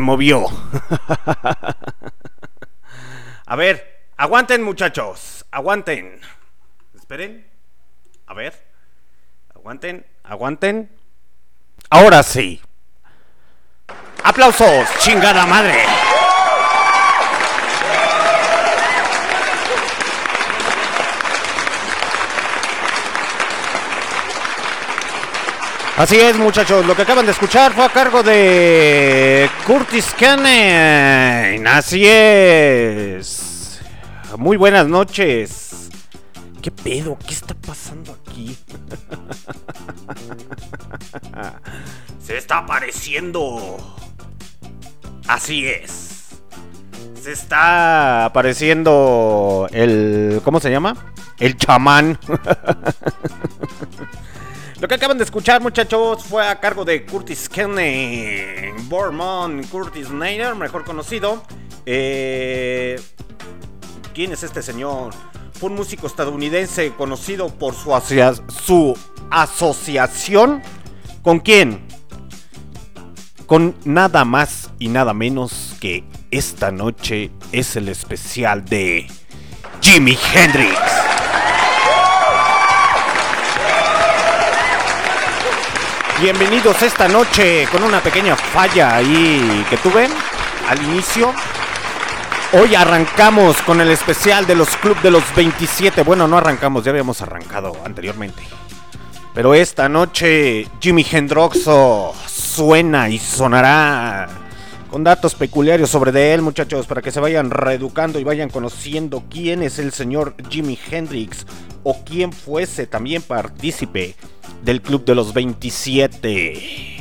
Movió. A ver, aguanten muchachos, aguanten. Esperen. A ver. Aguanten, aguanten. Ahora sí. Aplausos, chingada madre. Así es, muchachos. Lo que acaban de escuchar fue a cargo de Curtis Cannon. Así es. Muy buenas noches. ¿Qué pedo? ¿Qué está pasando aquí? Se está apareciendo. Así es. Se está apareciendo el... ¿Cómo se llama? El chamán. Lo que acaban de escuchar, muchachos, fue a cargo de Curtis Kenney, Bormon Curtis Snyder, mejor conocido. Eh, ¿Quién es este señor? Fue un músico estadounidense conocido por su, su asociación. ¿Con quién? Con nada más y nada menos que esta noche es el especial de Jimi Hendrix. Bienvenidos esta noche con una pequeña falla ahí que tuve al inicio. Hoy arrancamos con el especial de los Club de los 27. Bueno, no arrancamos, ya habíamos arrancado anteriormente. Pero esta noche Jimmy Hendroxo suena y sonará con datos peculiares sobre de él, muchachos, para que se vayan reeducando y vayan conociendo quién es el señor Jimi Hendrix o quién fuese también partícipe del Club de los 27.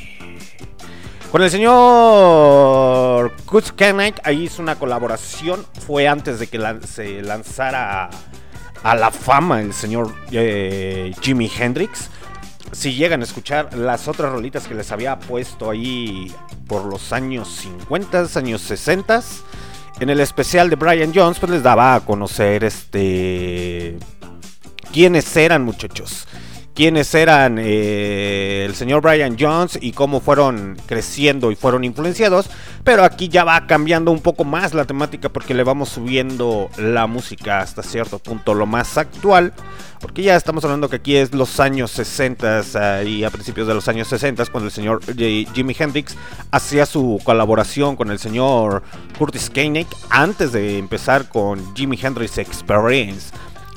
Con el señor Kutz ahí hizo una colaboración. Fue antes de que se lanzara a, la fama el señor eh, Jimi Hendrix. Si llegan a escuchar las otras rolitas que les había puesto ahí por los años 50, años 60, en el especial de Brian Jones, pues les daba a conocer este quiénes eran muchachos quiénes eran eh, el señor Brian Jones y cómo fueron creciendo y fueron influenciados. Pero aquí ya va cambiando un poco más la temática porque le vamos subiendo la música hasta cierto punto lo más actual. Porque ya estamos hablando que aquí es los años 60 y a principios de los años 60 cuando el señor Jimi Hendrix hacía su colaboración con el señor Curtis Koenig antes de empezar con Jimi Hendrix Experience.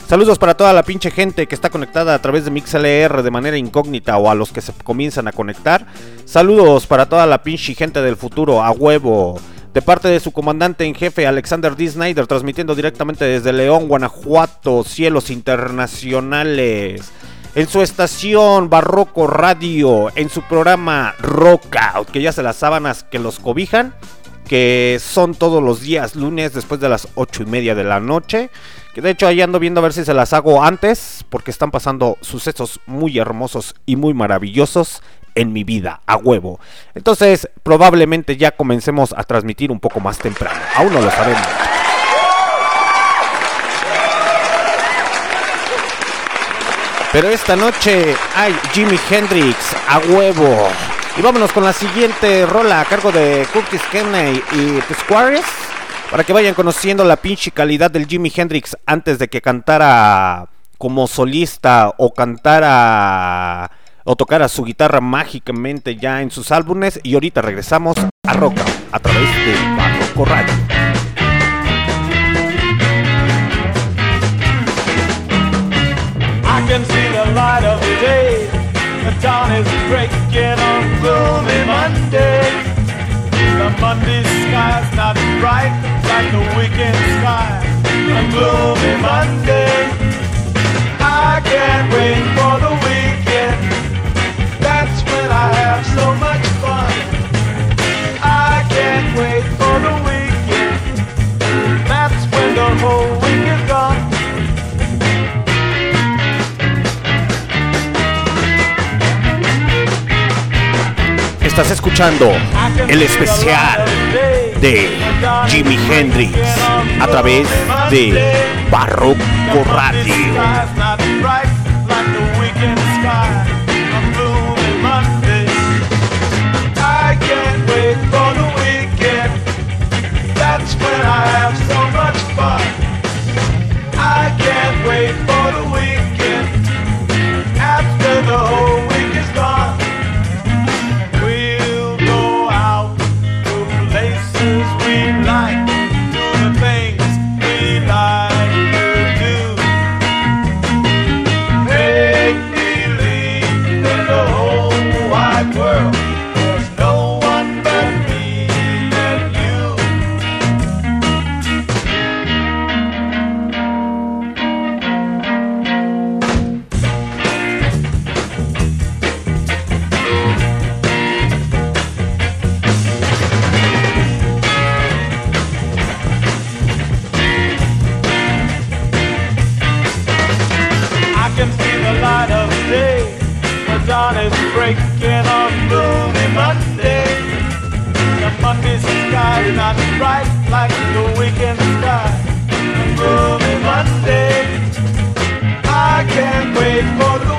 Saludos para toda la pinche gente que está conectada a través de MixLR de manera incógnita o a los que se comienzan a conectar. Saludos para toda la pinche gente del futuro, a huevo. De parte de su comandante en jefe Alexander D. Snyder, transmitiendo directamente desde León, Guanajuato, cielos internacionales. En su estación Barroco Radio, en su programa Rockout, que ya se las sábanas que los cobijan, que son todos los días lunes después de las ocho y media de la noche de hecho ahí ando viendo a ver si se las hago antes, porque están pasando sucesos muy hermosos y muy maravillosos en mi vida, a huevo. Entonces, probablemente ya comencemos a transmitir un poco más temprano. Aún no lo sabemos. Pero esta noche hay Jimi Hendrix a huevo. Y vámonos con la siguiente rola a cargo de Curtis Kenney y The Squares. Para que vayan conociendo la pinche calidad del Jimi Hendrix antes de que cantara como solista o cantara o tocara su guitarra mágicamente ya en sus álbumes. Y ahorita regresamos a Roca a través de Barroco Monday sky's not bright. like the weekend sky a gloomy Monday. I can't wait for the weekend. That's when I have so much fun. I can't wait for the weekend. That's when the whole week is gone. Estás escuchando el especial de Jimi Hendrix a través de Barroco Radio. not bright like the weekend sky. Will Monday. I can't wait for the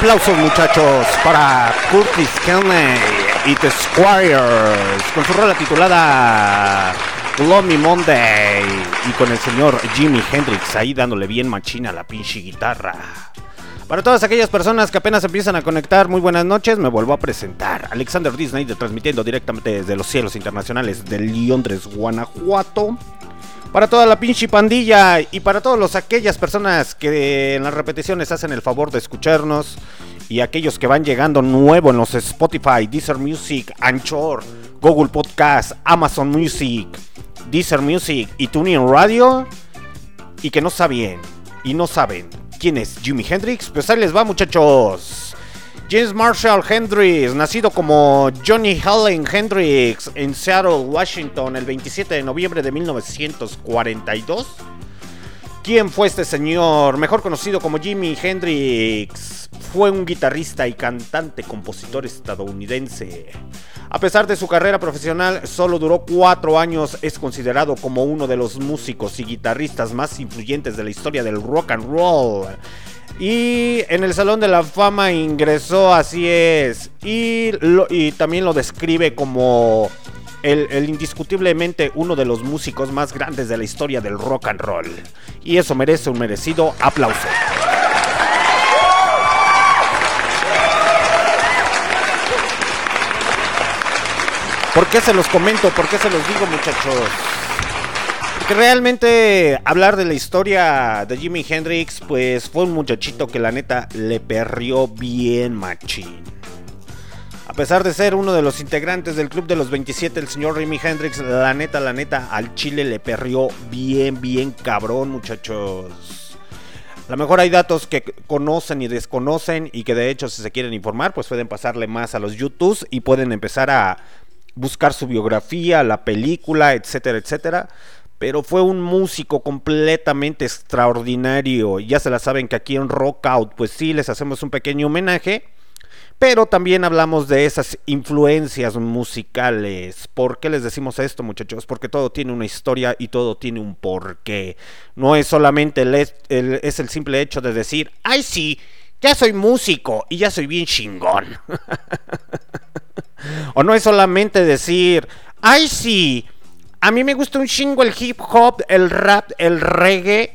Aplausos muchachos para Curtis Kelly y The Squires con su rola titulada Gloomy Monday y con el señor Jimi Hendrix ahí dándole bien machina a la pinche guitarra. Para todas aquellas personas que apenas empiezan a conectar, muy buenas noches, me vuelvo a presentar. Alexander Disney transmitiendo directamente desde los cielos internacionales de Londres, Guanajuato. Para toda la pinche pandilla y para todas aquellas personas que en las repeticiones hacen el favor de escucharnos y aquellos que van llegando nuevo en los Spotify, Deezer Music, Anchor, Google Podcast, Amazon Music, Deezer Music y Tuning Radio y que no saben y no saben quién es Jimi Hendrix, pues ahí les va muchachos. James Marshall Hendrix, nacido como Johnny Helen Hendrix en Seattle, Washington, el 27 de noviembre de 1942. ¿Quién fue este señor? Mejor conocido como Jimi Hendrix. Fue un guitarrista y cantante, compositor estadounidense. A pesar de su carrera profesional, solo duró cuatro años. Es considerado como uno de los músicos y guitarristas más influyentes de la historia del rock and roll. Y en el Salón de la Fama ingresó, así es. Y, también lo describe como el, indiscutiblemente uno de los músicos más grandes de la historia del rock and roll. Y eso merece un merecido aplauso. ¿Por qué se los comento? ¿Por qué se los digo, muchachos? Realmente hablar de la historia de Jimi Hendrix, pues fue un muchachito que la neta le perrió bien machín. A pesar de ser uno de los integrantes del club de los 27, el señor Jimi Hendrix, la neta, la neta, al chile le perrió bien, bien cabrón, muchachos. A lo mejor hay datos que conocen y desconocen y que de hecho si se quieren informar, pues pueden pasarle más a los YouTubes y pueden empezar a buscar su biografía, la película, etcétera, etcétera pero fue un músico completamente extraordinario. Ya se la saben que aquí en Rock Out, pues sí, les hacemos un pequeño homenaje, pero también hablamos de esas influencias musicales. ¿Por qué les decimos esto, muchachos? Porque todo tiene una historia y todo tiene un porqué. No es solamente el, es el simple hecho de decir, ay sí, ya soy músico y ya soy bien chingón. o no es solamente decir, ay sí, a mí me gusta un chingo el hip hop, el rap, el reggae,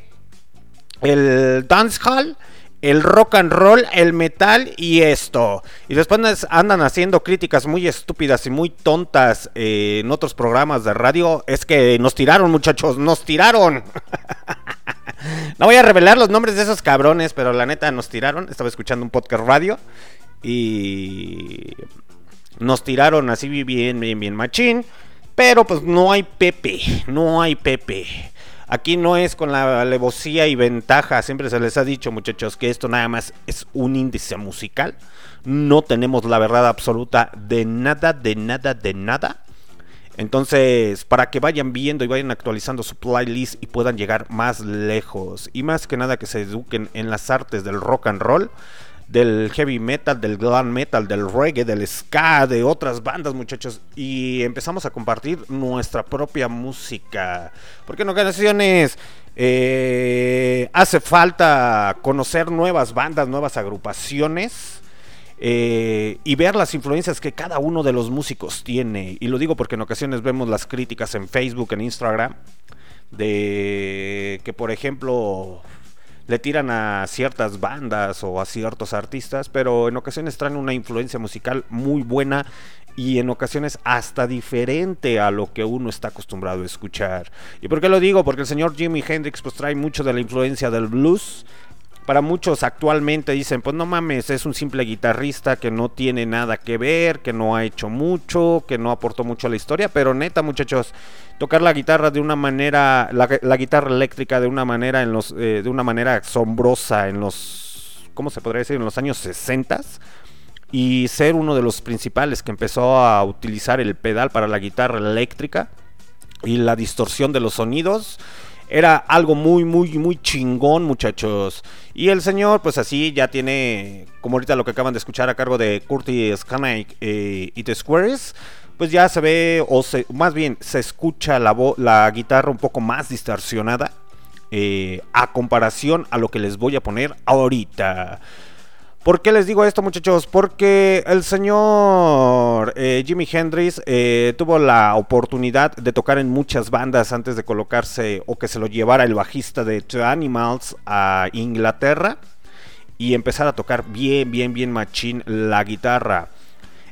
el dancehall, el rock and roll, el metal y esto. Y después andan haciendo críticas muy estúpidas y muy tontas eh, en otros programas de radio. Es que nos tiraron, muchachos, nos tiraron. no voy a revelar los nombres de esos cabrones, pero la neta nos tiraron. Estaba escuchando un podcast radio y nos tiraron así bien, bien, bien machín. Pero pues no hay Pepe, no hay Pepe. Aquí no es con la alevosía y ventaja, siempre se les ha dicho muchachos que esto nada más es un índice musical. No tenemos la verdad absoluta de nada, de nada, de nada. Entonces, para que vayan viendo y vayan actualizando su playlist y puedan llegar más lejos. Y más que nada que se eduquen en las artes del rock and roll del heavy metal, del glam metal, del reggae, del ska, de otras bandas, muchachos. Y empezamos a compartir nuestra propia música. Porque en ocasiones eh, hace falta conocer nuevas bandas, nuevas agrupaciones. Eh, y ver las influencias que cada uno de los músicos tiene. Y lo digo porque en ocasiones vemos las críticas en Facebook, en Instagram, de que por ejemplo le tiran a ciertas bandas o a ciertos artistas, pero en ocasiones traen una influencia musical muy buena y en ocasiones hasta diferente a lo que uno está acostumbrado a escuchar. ¿Y por qué lo digo? Porque el señor Jimi Hendrix pues trae mucho de la influencia del blues, para muchos actualmente dicen, pues no mames, es un simple guitarrista que no tiene nada que ver, que no ha hecho mucho, que no aportó mucho a la historia, pero neta muchachos, tocar la guitarra de una manera, la, guitarra eléctrica de una manera, en los, eh, de una manera asombrosa en los, ¿cómo se podría decir? En los años 60 y ser uno de los principales que empezó a utilizar el pedal para la guitarra eléctrica y la distorsión de los sonidos Era algo muy, muy, muy chingón, muchachos. Y el señor, pues así, ya tiene, como ahorita lo que acaban de escuchar a cargo de Curtis Kanake eh, y The Squares, pues ya se ve, o más bien se escucha la, la guitarra un poco más distorsionada eh, a comparación a lo que les voy a poner ahorita. ¿Por qué les digo esto, muchachos? Porque el señor eh, Jimi Hendrix eh, tuvo la oportunidad de tocar en muchas bandas antes de colocarse o que se lo llevara el bajista de The Animals a Inglaterra y empezar a tocar bien, bien, bien machín la guitarra.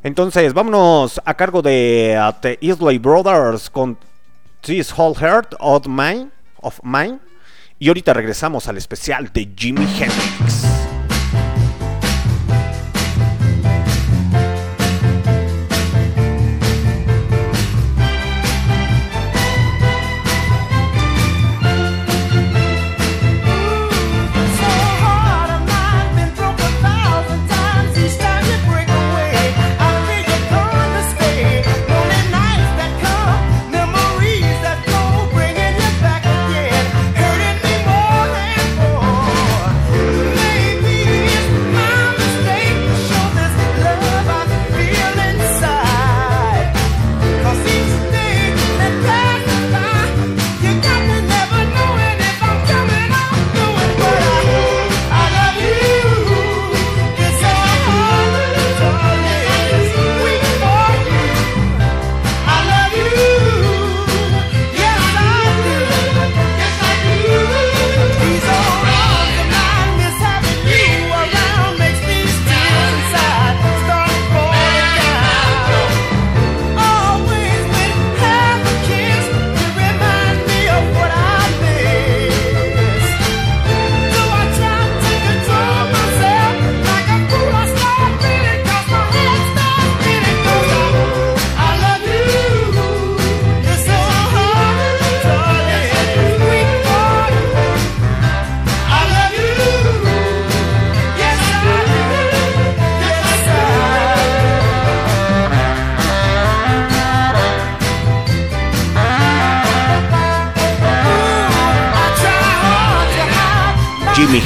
Entonces, vámonos a cargo de uh, The Isley Brothers con This Whole Heart of Mine, of Mine. Y ahorita regresamos al especial de Jimi Hendrix.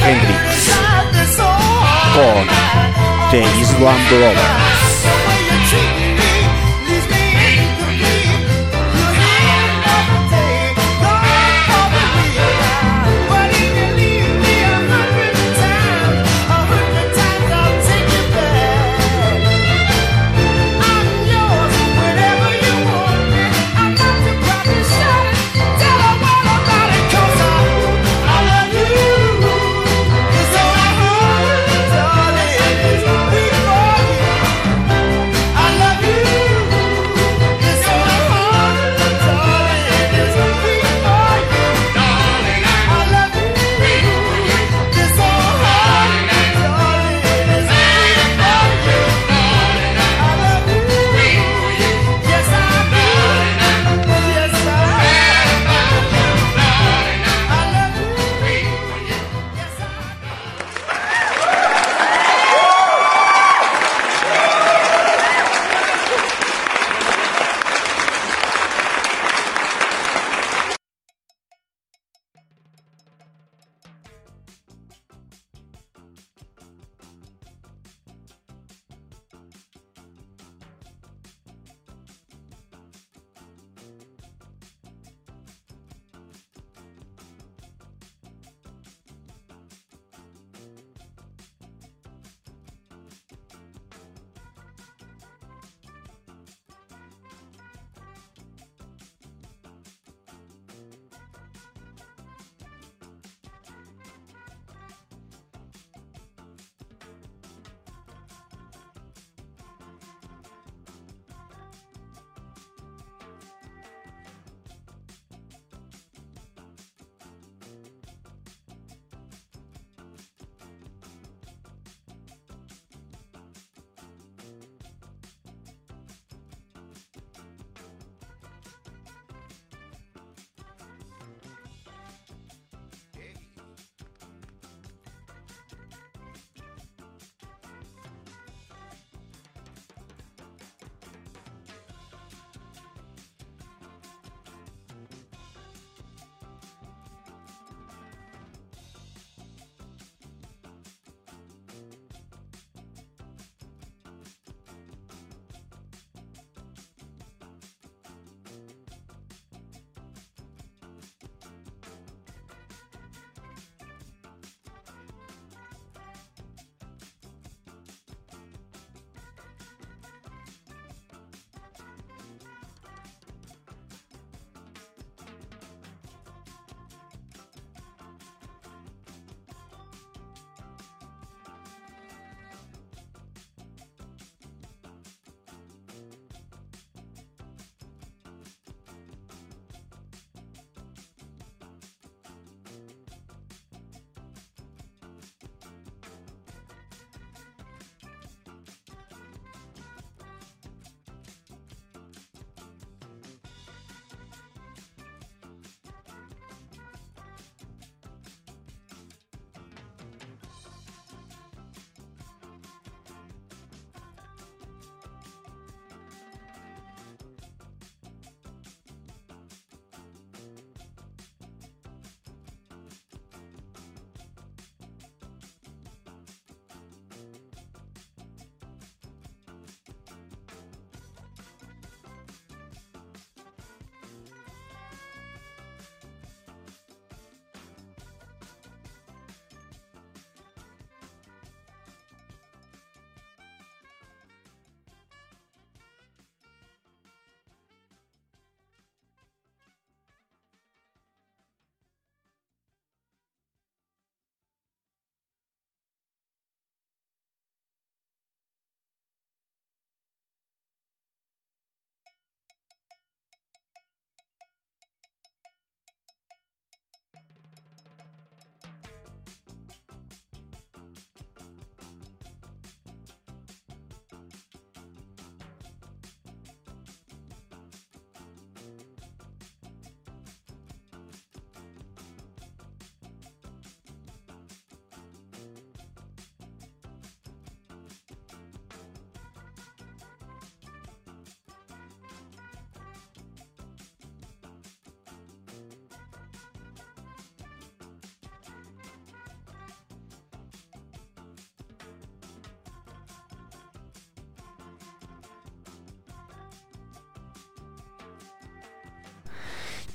Hendrix com The Islam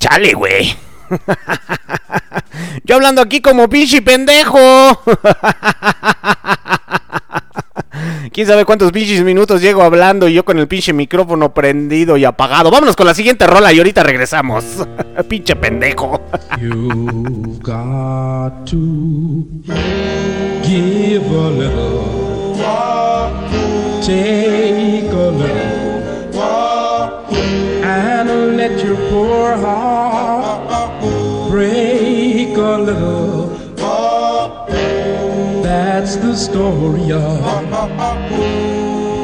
Chale, güey. Yo hablando aquí como pinche pendejo. Quién sabe cuántos pinches minutos llego hablando y yo con el pinche micrófono prendido y apagado. Vámonos con la siguiente rola y ahorita regresamos. pinche pendejo. You've got to give a little, take a little, and let your poor heart break a little. That's the story of,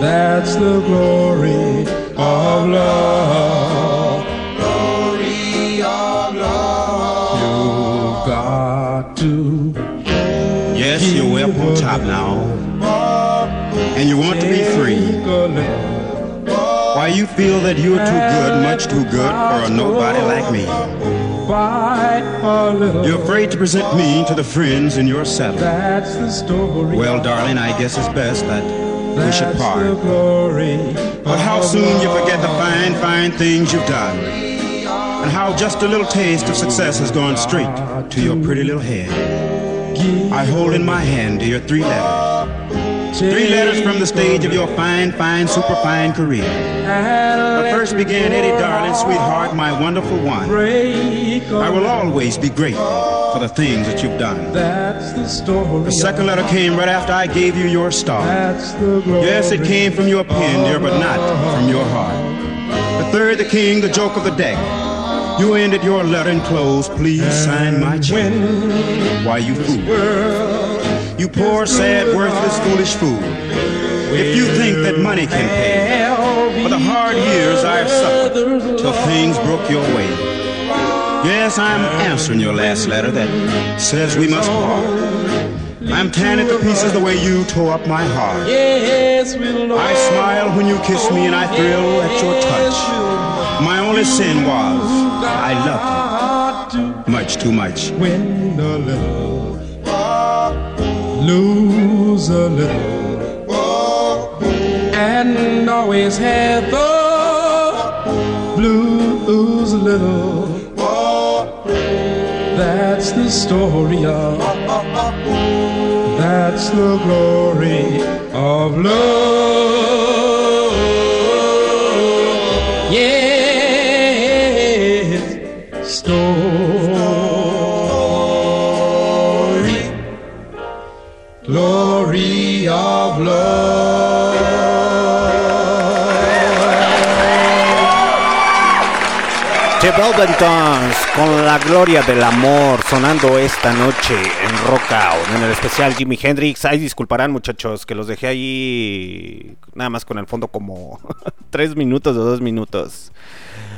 that's the glory of love. You've got to Yes, you're way up on top now. You feel that you're too good, much too good for a nobody like me. Fight a little. You're afraid to present me to the friends in your saddle. That's the story. Well, darling, I guess it's best that we should part. But how soon you forget the fine, fine things you've done. And how just a little taste of success has gone straight to your pretty little head. I hold in my hand, dear, three letters. Three letters from the stage of your fine, fine, superfine career. The first began, Eddie, darling, sweetheart, my wonderful one. I will always be grateful for the things that you've done. That's the story. The second letter came right after I gave you your star. That's the glory. Yes, it came from your pen, dear, but not from your heart. The third, the king, the joke of the deck. You ended your letter in close. Please sign my check. Why, you fool. You poor, sad, worthless, foolish fool. If you think that money can pay for the hard years I've suffered till things broke your way. Yes, I'm answering your last letter that says we must part. I'm tearing to pieces the way you tore up my heart. Yes, I smile when you kiss me and I thrill at your touch. My only sin was I loved you much too much. Lose a little, and always have the blues a little. That's the story of, that's the glory of love. Yes, story, con la gloria del amor sonando esta noche en Rockout en el especial Jimi Hendrix. Ay, disculparán muchachos que los dejé ahí nada más con el fondo como tres minutos o dos minutos.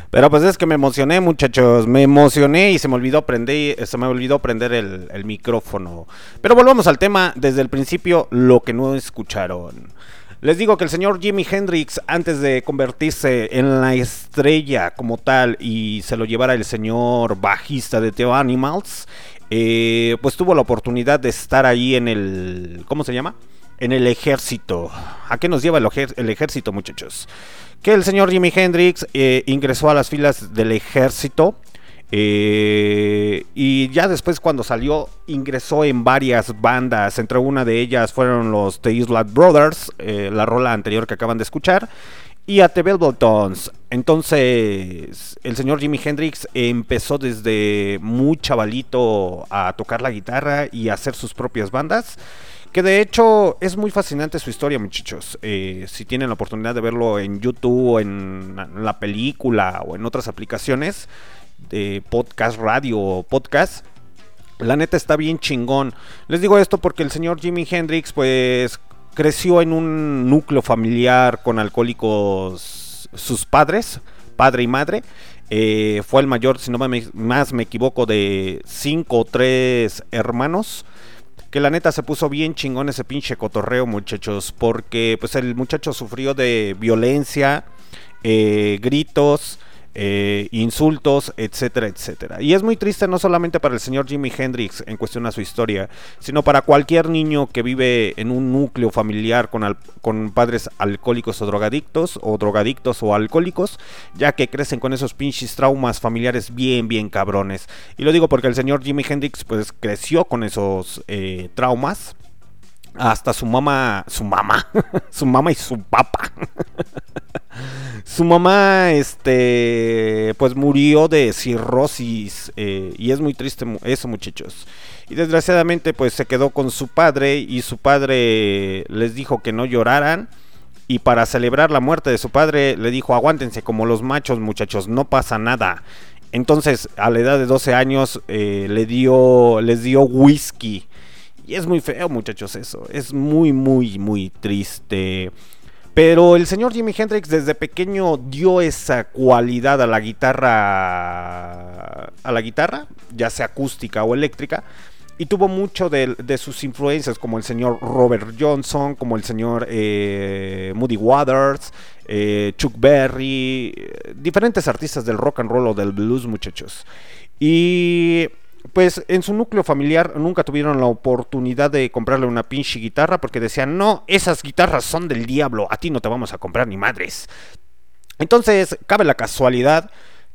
Pero pues es que me emocioné muchachos, me emocioné y se me olvidó prender, se me olvidó prender el micrófono. Pero volvamos al tema desde el principio, lo que no escucharon. Les digo que el señor Jimi Hendrix, antes de convertirse en la estrella como tal y se lo llevara el señor bajista de The Animals, eh, pues tuvo la oportunidad de estar ahí en el... ¿Cómo se llama? En el ejército. ¿A qué nos lleva el ejército, muchachos? Que el señor Jimi Hendrix eh, ingresó a las filas del ejército. Eh, y ya después cuando salió ingresó en varias bandas, entre una de ellas fueron los The Island Brothers, eh, la rola anterior que acaban de escuchar, y a The Velvetons. Entonces el señor Jimi Hendrix empezó desde muy chavalito a tocar la guitarra y a hacer sus propias bandas. Que de hecho es muy fascinante su historia, muchachos. Eh, si tienen la oportunidad de verlo en YouTube, o en la película o en otras aplicaciones de podcast, radio o podcast, la neta está bien chingón. Les digo esto porque el señor Jimi Hendrix, pues, creció en un núcleo familiar con alcohólicos sus padres, padre y madre. Eh, fue el mayor, si no me- más me equivoco, de cinco o tres hermanos. Que la neta se puso bien chingón ese pinche cotorreo, muchachos. Porque pues el muchacho sufrió de violencia, eh, gritos, eh, insultos, etcétera, etcétera. Y es muy triste no solamente para el señor Jimi Hendrix en cuestión a su historia, sino para cualquier niño que vive en un núcleo familiar con, padres alcohólicos o drogadictos, o drogadictos o alcohólicos, ya que crecen con esos pinches traumas familiares bien, bien cabrones. Y lo digo porque el señor Jimi Hendrix pues creció con esos eh, traumas hasta su mamá, su mamá, su mamá y su papá. su mamá, este, pues murió de cirrosis eh, y es muy triste eso, muchachos. Y desgraciadamente, pues se quedó con su padre y su padre les dijo que no lloraran. Y para celebrar la muerte de su padre, le dijo: Aguántense como los machos, muchachos, no pasa nada. Entonces, a la edad de 12 años, eh, le dio, les dio whisky y es muy feo, muchachos, eso. Es muy, muy, muy triste. Pero el señor Jimi Hendrix desde pequeño dio esa cualidad a la guitarra, a la guitarra, ya sea acústica o eléctrica, y tuvo mucho de, sus influencias, como el señor Robert Johnson, como el señor eh, Moody Waters, eh, Chuck Berry, diferentes artistas del rock and roll o del blues, muchachos. Y pues en su núcleo familiar nunca tuvieron la oportunidad de comprarle una pinche guitarra porque decían, no, esas guitarras son del diablo, a ti no te vamos a comprar ni madres. Entonces, cabe la casualidad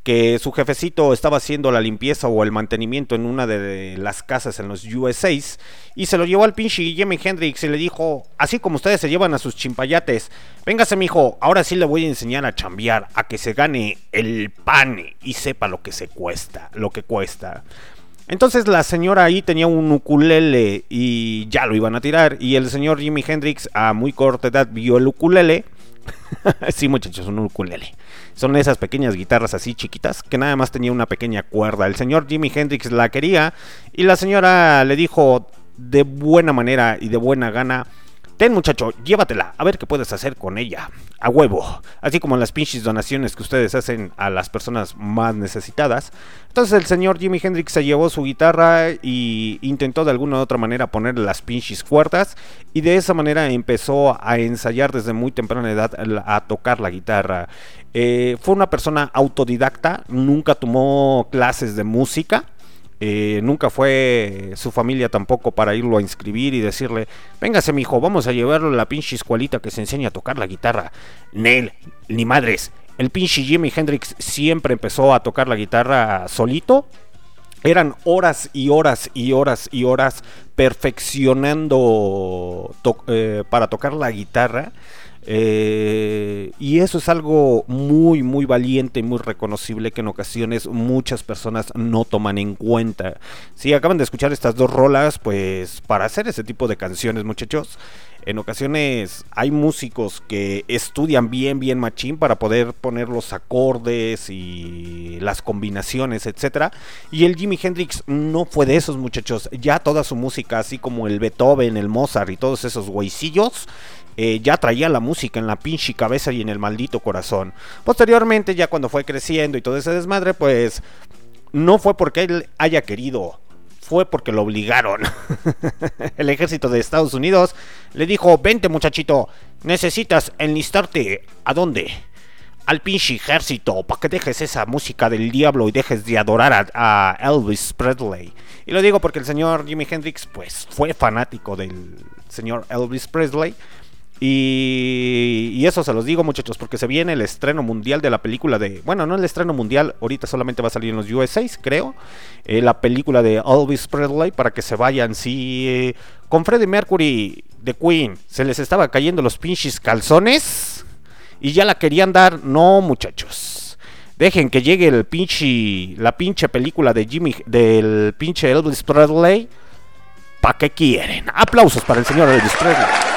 que su jefecito estaba haciendo la limpieza o el mantenimiento en una de las casas en los USAs y se lo llevó al pinche Jimi Hendrix y le dijo, así como ustedes se llevan a sus chimpayates, véngase mijo, ahora sí le voy a enseñar a chambear, a que se gane el pan y sepa lo que se cuesta, lo que cuesta. Entonces la señora ahí tenía un ukulele y ya lo iban a tirar. Y el señor Jimi Hendrix a muy corta edad vio el ukulele. sí, muchachos, un ukulele. Son esas pequeñas guitarras así chiquitas que nada más tenía una pequeña cuerda. El señor Jimi Hendrix la quería y la señora le dijo de buena manera y de buena gana Ten muchacho, llévatela, a ver qué puedes hacer con ella. A huevo. Así como las pinches donaciones que ustedes hacen a las personas más necesitadas. Entonces el señor Jimi Hendrix se llevó su guitarra y intentó de alguna u otra manera ponerle las pinches cuerdas. Y de esa manera empezó a ensayar desde muy temprana edad a tocar la guitarra. Eh, fue una persona autodidacta, nunca tomó clases de música eh, nunca fue su familia tampoco para irlo a inscribir y decirle, véngase mi hijo, vamos a llevarlo a la pinche escuelita que se enseña a tocar la guitarra. Nel, ni madres. El pinche Jimi Hendrix siempre empezó a tocar la guitarra solito. Eran horas y horas y horas y horas perfeccionando eh, para tocar la guitarra. Eh, y eso es algo muy, muy valiente y muy reconocible que en ocasiones muchas personas no toman en cuenta. Si acaban de escuchar estas dos rolas, pues para hacer ese tipo de canciones, muchachos, en ocasiones hay músicos que estudian bien, bien machín para poder poner los acordes y las combinaciones, etcétera. Y el Jimi Hendrix no fue de esos muchachos. Ya toda su música, así como el Beethoven, el Mozart y todos esos güeycillos, eh, ya traía la música en la pinche cabeza y en el maldito corazón. Posteriormente, ya cuando fue creciendo y todo ese desmadre, pues no fue porque él haya querido, fue porque lo obligaron. el ejército de Estados Unidos le dijo, vente muchachito, necesitas enlistarte. ¿A dónde? Al pinche ejército, para que dejes esa música del diablo y dejes de adorar a, Elvis Presley. Y lo digo porque el señor Jimi Hendrix, pues, fue fanático del señor Elvis Presley. Y, eso se los digo muchachos, porque se viene el estreno mundial de la película de... Bueno, no el estreno mundial, ahorita solamente va a salir en los USA, creo. Eh, la película de Elvis Presley para que se vayan. Si eh, con Freddie Mercury de Queen se les estaba cayendo los pinches calzones y ya la querían dar, no muchachos. Dejen que llegue el pinche, la pinche película de Jimmy, del pinche Elvis Presley. ¿Para qué quieren? Aplausos para el señor Elvis Presley.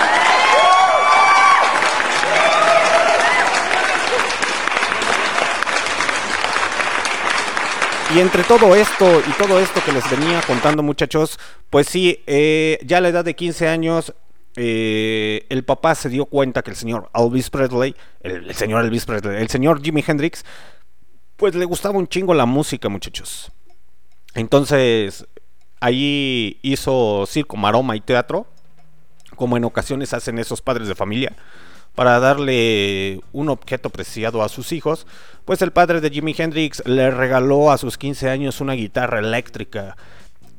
Y entre todo esto y todo esto que les venía contando muchachos, pues sí, eh, ya a la edad de 15 años eh, el papá se dio cuenta que el señor Elvis Presley, el, señor Elvis Presley, el señor Jimi Hendrix, pues le gustaba un chingo la música muchachos. Entonces ahí hizo circo, maroma y teatro, como en ocasiones hacen esos padres de familia para darle un objeto preciado a sus hijos, pues el padre de Jimi Hendrix le regaló a sus 15 años una guitarra eléctrica.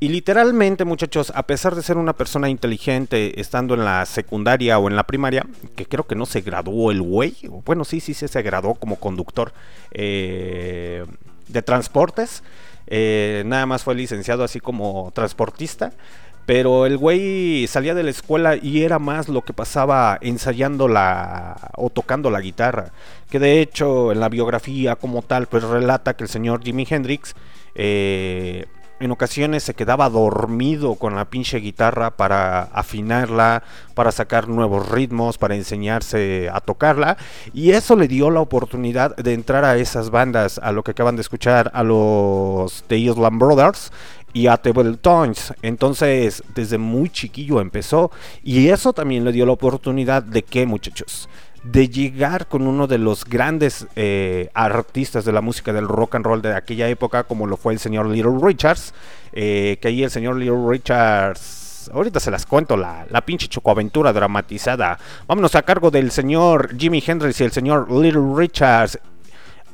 Y literalmente, muchachos, a pesar de ser una persona inteligente estando en la secundaria o en la primaria, que creo que no se graduó el güey, bueno, sí, sí, sí se graduó como conductor eh, de transportes, eh, nada más fue licenciado así como transportista. Pero el güey salía de la escuela y era más lo que pasaba ensayando la o tocando la guitarra. Que de hecho en la biografía como tal pues relata que el señor Jimi Hendrix eh, en ocasiones se quedaba dormido con la pinche guitarra para afinarla, para sacar nuevos ritmos, para enseñarse a tocarla. Y eso le dio la oportunidad de entrar a esas bandas, a lo que acaban de escuchar, a los The Island Brothers y a Tones. Entonces, desde muy chiquillo empezó. Y eso también le dio la oportunidad de que, muchachos, de llegar con uno de los grandes eh, artistas de la música del rock and roll de aquella época, como lo fue el señor Little Richards, eh, que ahí el señor Little Richards, ahorita se las cuento, la, la pinche chocoaventura dramatizada. Vámonos a cargo del señor Jimi Hendrix y el señor Little Richards.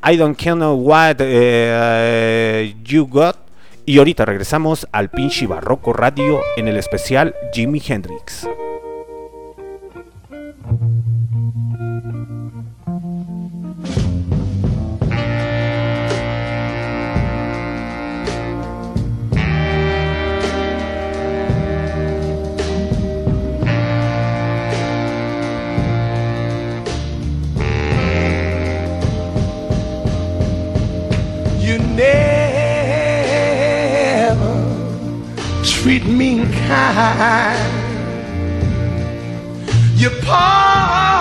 I don't know what eh, you got. Y ahorita regresamos al pinche barroco radio en el especial Jimi Hendrix. Treat me kind. You party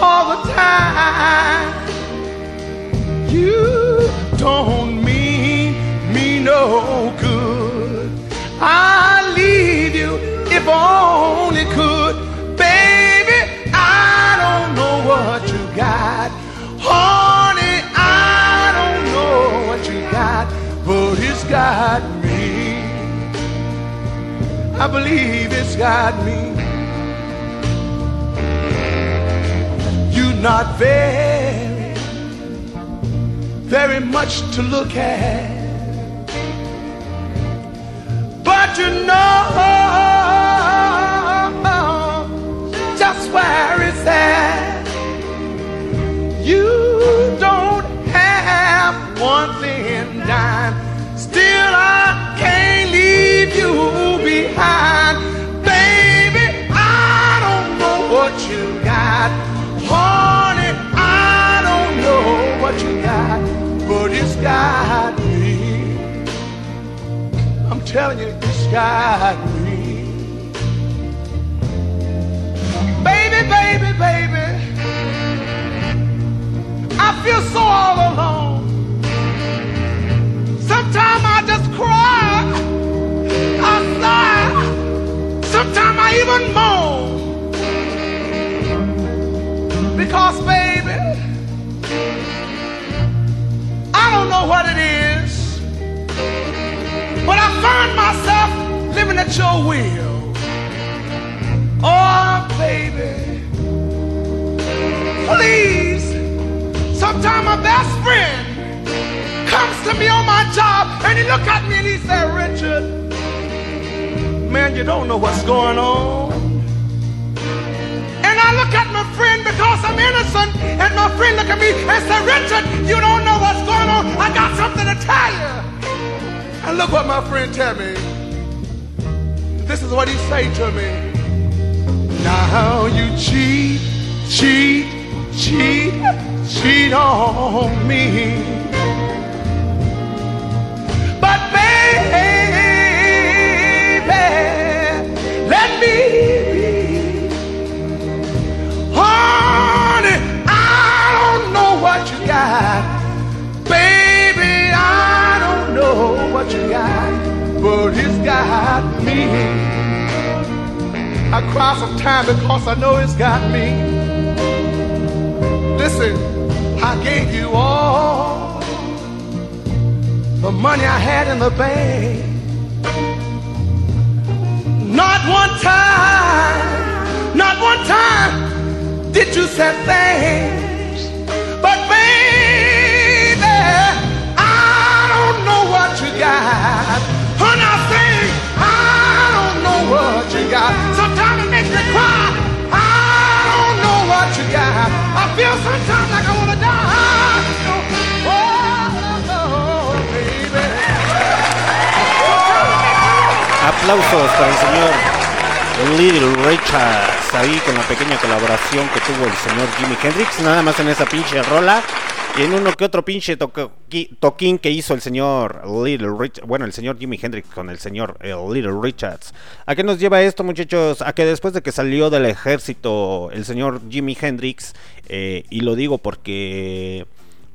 all the time. You don't got me. I believe it's got me. You're not very, very much to look at, but you know just where it's at. You don't have one thing in dime. Still, I can't leave you behind. Baby, I don't know what you got. Honey, I don't know what you got, but it's got me. I'm telling you, it's got me. Baby, baby, baby, I feel so all alone. Sometimes I just cry, I sigh, sometimes I even moan. Because, baby, I don't know what it is, but I find myself living at your will. Oh, baby, please, sometimes my best friend comes to me on my job and he look at me and he said, Richard, man, you don't know what's going on. And I look at my friend because I'm innocent, and my friend look at me and say, Richard, you don't know what's going on. I got something to tell you. And look what my friend tell me. This is what he say to me. Now you cheat, cheat, cheat, cheat on me. I cry sometimes because I know it's got me. Listen, I gave you all the money I had in the bank. Not one time, said things, but baby, I don't know what you got. When I sing, I don't know what you got. Sometimes it makes me cry. I don't know what you got. I feel sometimes like I Aplausos para el señor Little Richards, ahí con la pequeña colaboración que tuvo el señor Jimi Hendrix, nada más en esa pinche rola. Y en uno que otro pinche toquín que hizo el señor Little Richards, bueno, el señor Jimi Hendrix con el señor eh, Little Richards. ¿A qué nos lleva esto, muchachos? A que después de que salió del ejército el señor Jimi Hendrix, eh, y lo digo porque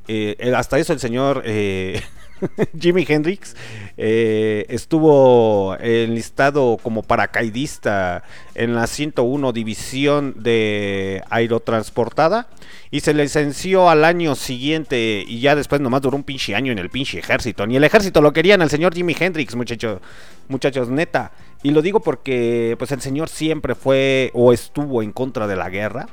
eh, hasta eso el señor Jimi Hendrix eh, estuvo enlistado como paracaidista en la 101 División de Aerotransportada y se licenció al año siguiente y ya después nomás duró un pinche año en el pinche ejército. Ni el ejército lo querían al señor Jimi Hendrix, muchachos, muchachos, neta. Y lo digo porque pues el señor siempre fue o estuvo en contra de la guerra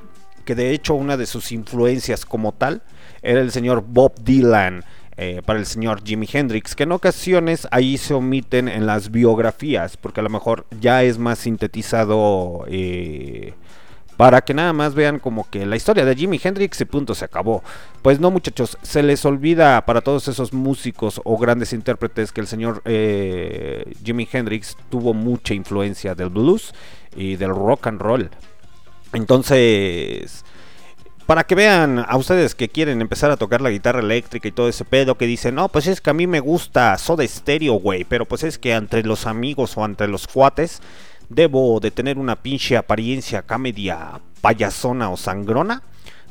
que de hecho una de sus influencias como tal era el señor Bob Dylan eh, para el señor Jimi Hendrix, que en ocasiones ahí se omiten en las biografías, porque a lo mejor ya es más sintetizado eh, para que nada más vean como que la historia de Jimi Hendrix y punto se acabó. Pues no muchachos, se les olvida para todos esos músicos o grandes intérpretes que el señor eh, Jimi Hendrix tuvo mucha influencia del blues y del rock and roll. Entonces, para que vean a ustedes que quieren empezar a tocar la guitarra eléctrica y todo ese pedo que dicen, no, pues es que a mí me gusta Soda Stereo, güey, pero pues es que entre los amigos o entre los cuates debo de tener una pinche apariencia acá media payasona o sangrona.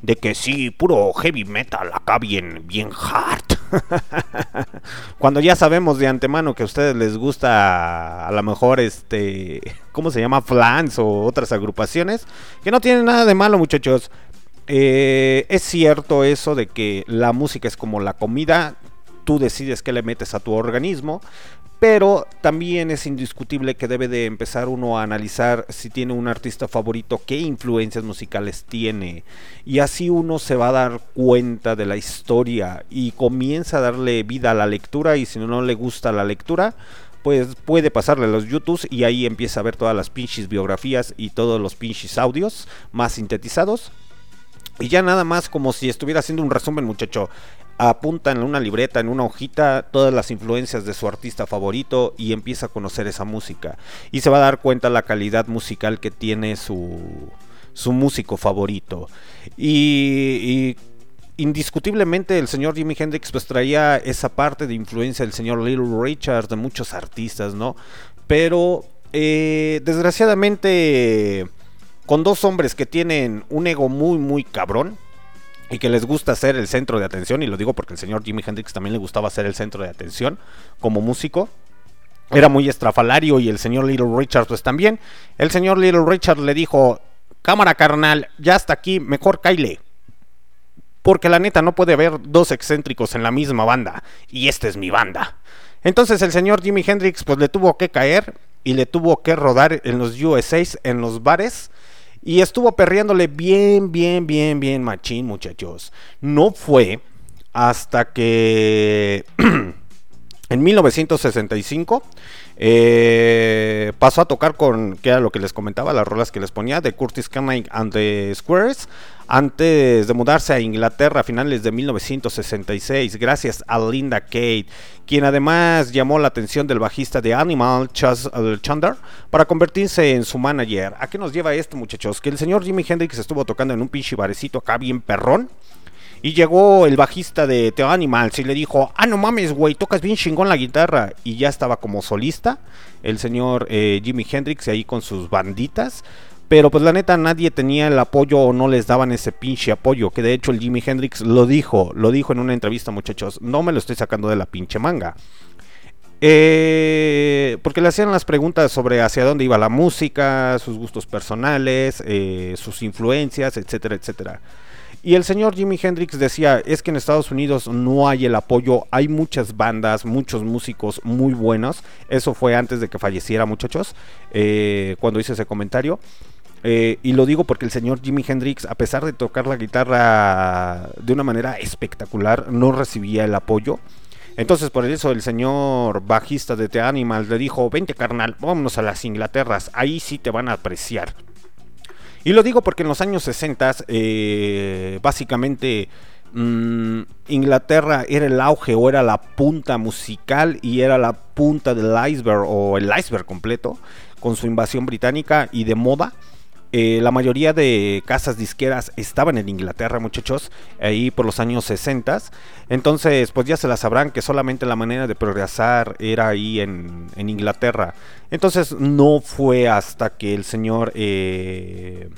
De que sí, puro heavy metal, acá bien, bien hard. Cuando ya sabemos de antemano que a ustedes les gusta a lo mejor este, ¿cómo se llama? Flans o otras agrupaciones, que no tienen nada de malo muchachos. Eh, es cierto eso de que la música es como la comida, tú decides qué le metes a tu organismo, pero también es indiscutible que debe de empezar uno a analizar si tiene un artista favorito, qué influencias musicales tiene. Y así uno se va a dar cuenta de la historia y comienza a darle vida a la lectura y si no le gusta la lectura, pues puede pasarle a los YouTubes y ahí empieza a ver todas las pinches biografías y todos los pinches audios más sintetizados. Y ya nada más como si estuviera haciendo un resumen, muchacho. Apunta en una libreta, en una hojita, todas las influencias de su artista favorito y empieza a conocer esa música. Y se va a dar cuenta la calidad musical que tiene su, su músico favorito. Y, indiscutiblemente el señor Jimi Hendrix pues traía esa parte de influencia del señor Little Richard, de muchos artistas, ¿no? Pero eh, desgraciadamente con dos hombres que tienen un ego muy muy cabrón y que les gusta ser el centro de atención, y lo digo porque el señor Jimi Hendrix también le gustaba ser el centro de atención como músico. Era muy estrafalario y el señor Little Richard pues también. El señor Little Richard le dijo, cámara carnal, ya hasta aquí, mejor caile. Porque la neta no puede haber dos excéntricos en la misma banda. Y esta es mi banda. Entonces el señor Jimi Hendrix pues le tuvo que caer y le tuvo que rodar en los USAs, en los bares. Y estuvo perreándole bien, bien, bien, bien machín, muchachos. No fue hasta que en 1965 eh, pasó a tocar con, que era lo que les comentaba, las rolas que les ponía, de Curtis Cunningham and the Squares, antes de mudarse a Inglaterra a finales de 1966, gracias a Linda Kate, quien además llamó la atención del bajista de Animal, Chas Chandler, para convertirse en su manager. ¿A qué nos lleva esto, muchachos? Que el señor Jimi Hendrix estuvo tocando en un pinche barecito acá bien perrón. Y llegó el bajista de The Animals y le dijo, ah, no mames, güey, tocas bien chingón la guitarra. Y ya estaba como solista el señor eh, Jimi Hendrix ahí con sus banditas. Pero pues la neta nadie tenía el apoyo o no les daban ese pinche apoyo. Que de hecho el Jimi Hendrix lo dijo, lo dijo en una entrevista muchachos. No me lo estoy sacando de la pinche manga. Eh, porque le hacían las preguntas sobre hacia dónde iba la música, sus gustos personales, eh, sus influencias, etcétera, etcétera. Y el señor Jimi Hendrix decía, es que en Estados Unidos no hay el apoyo, hay muchas bandas, muchos músicos muy buenos. Eso fue antes de que falleciera, muchachos, eh, cuando hice ese comentario. Eh, y lo digo porque el señor Jimi Hendrix, a pesar de tocar la guitarra de una manera espectacular, no recibía el apoyo. Entonces por eso el señor bajista de The Animals le dijo, vente carnal, vámonos a las Inglaterras, ahí sí te van a apreciar. Y lo digo porque en los años 60, eh, básicamente mm, Inglaterra era el auge o era la punta musical y era la punta del iceberg o el iceberg completo con su invasión británica y de moda. Eh, la mayoría de casas disqueras estaban en Inglaterra, muchachos, ahí por los años 60. Entonces, pues ya se la sabrán que solamente la manera de progresar era ahí en, Inglaterra. Entonces, no fue hasta que el señor eh,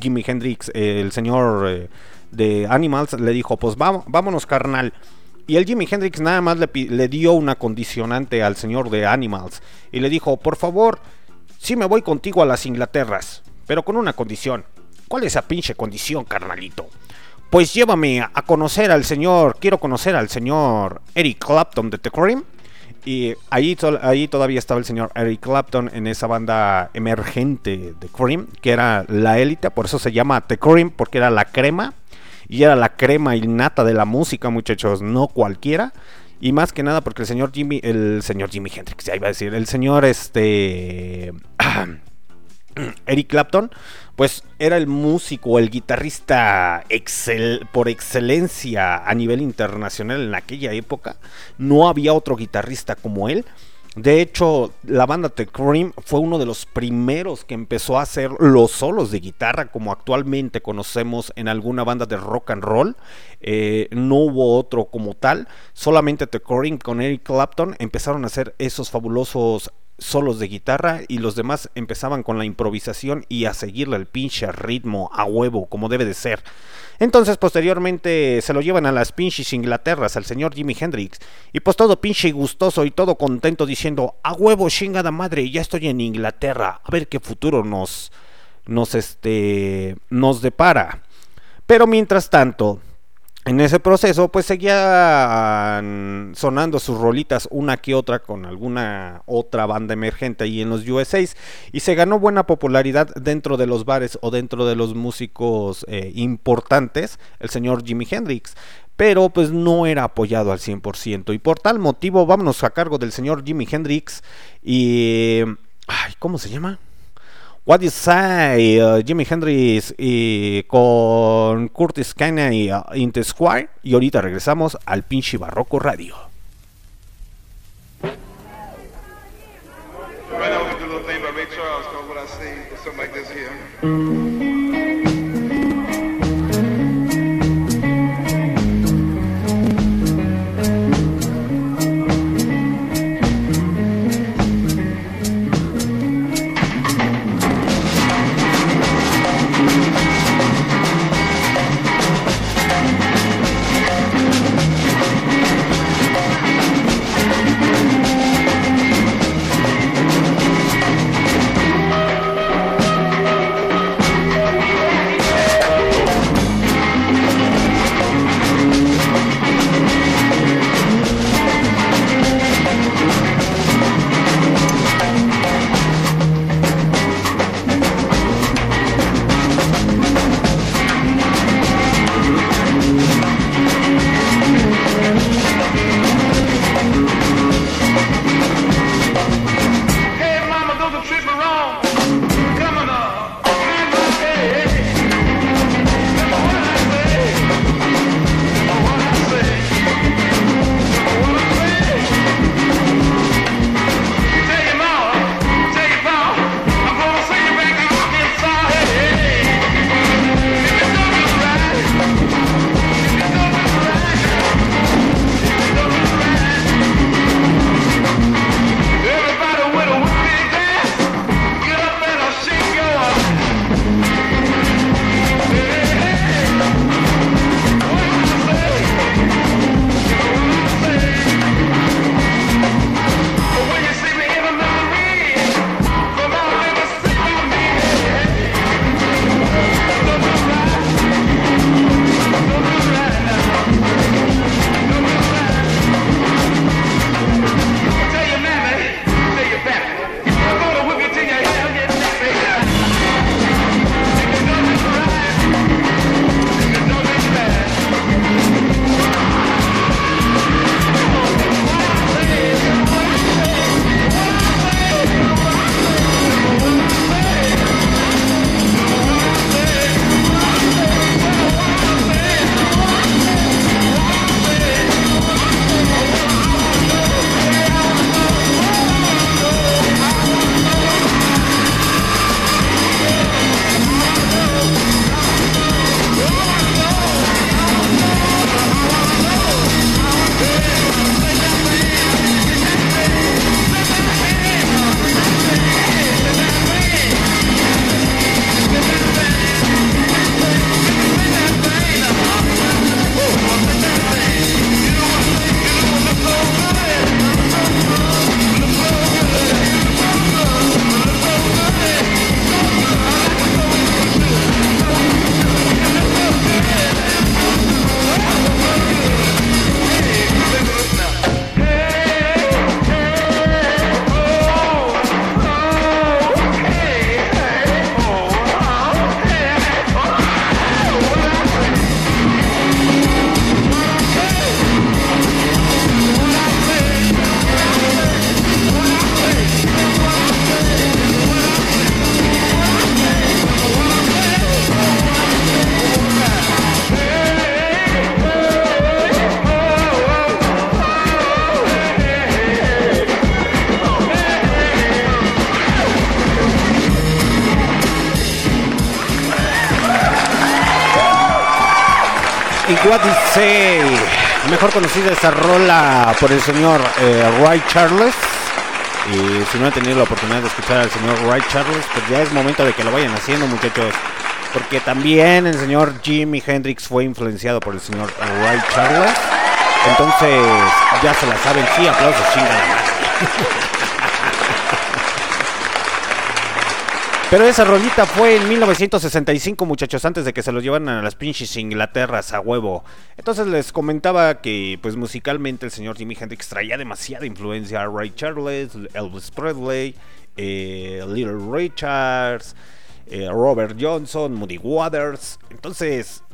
Jimi Hendrix, el señor eh, de Animals, le dijo: Pues vámonos, carnal. Y el Jimi Hendrix nada más le, le dio una condicionante al señor de Animals y le dijo: Por favor, si me voy contigo a las Inglaterras pero con una condición. ¿Cuál es esa pinche condición, carnalito? Pues llévame a conocer al señor, quiero conocer al señor Eric Clapton de The Cream. Y ahí, ahí todavía estaba el señor Eric Clapton en esa banda emergente de Cream, que era la élite, por eso se llama The Cream, porque era la crema. Y era la crema innata de la música, muchachos, no cualquiera. Y más que nada porque el señor Jimmy, el señor Jimmy Hendrix, ya iba a decir, el señor este... Eric Clapton, pues era el músico, el guitarrista excel, por excelencia a nivel internacional en aquella época. No había otro guitarrista como él. De hecho, la banda The Cream fue uno de los primeros que empezó a hacer los solos de guitarra como actualmente conocemos en alguna banda de rock and roll. Eh, no hubo otro como tal. Solamente The Cream con Eric Clapton empezaron a hacer esos fabulosos solos de guitarra y los demás empezaban con la improvisación y a seguirle el pinche ritmo a huevo como debe de ser. Entonces posteriormente se lo llevan a las pinches Inglaterras al señor Jimi Hendrix y pues todo pinche gustoso y todo contento diciendo a huevo chingada madre ya estoy en Inglaterra a ver qué futuro nos nos este nos depara. Pero mientras tanto en ese proceso, pues seguían sonando sus rolitas una que otra con alguna otra banda emergente ahí en los USA y se ganó buena popularidad dentro de los bares o dentro de los músicos eh, importantes, el señor Jimi Hendrix. Pero pues no era apoyado al 100% y por tal motivo vámonos a cargo del señor Jimi Hendrix y... Ay, ¿Cómo se llama? What You Say, uh, Jimi Hendrix y con Curtis Kennedy uh, in the Square. Y ahorita regresamos al pinche Barroco Radio. Mejor conocida esa rola por el señor eh, Ray Charles. Y si no han tenido la oportunidad de escuchar al señor Ray Charles, pues ya es momento de que lo vayan haciendo, muchachos. Porque también el señor Jimi Hendrix fue influenciado por el señor Ray Charles. Entonces, ya se la saben. Sí, aplausos, chinga la madre. Pero esa rolita fue en 1965, muchachos, antes de que se los llevaran a las pinches Inglaterras a huevo. Entonces les comentaba que, pues musicalmente, el señor Jimi Hendrix traía demasiada influencia a Ray Charles, Elvis Presley, eh, Little Richards, eh, Robert Johnson, Moody Waters. Entonces,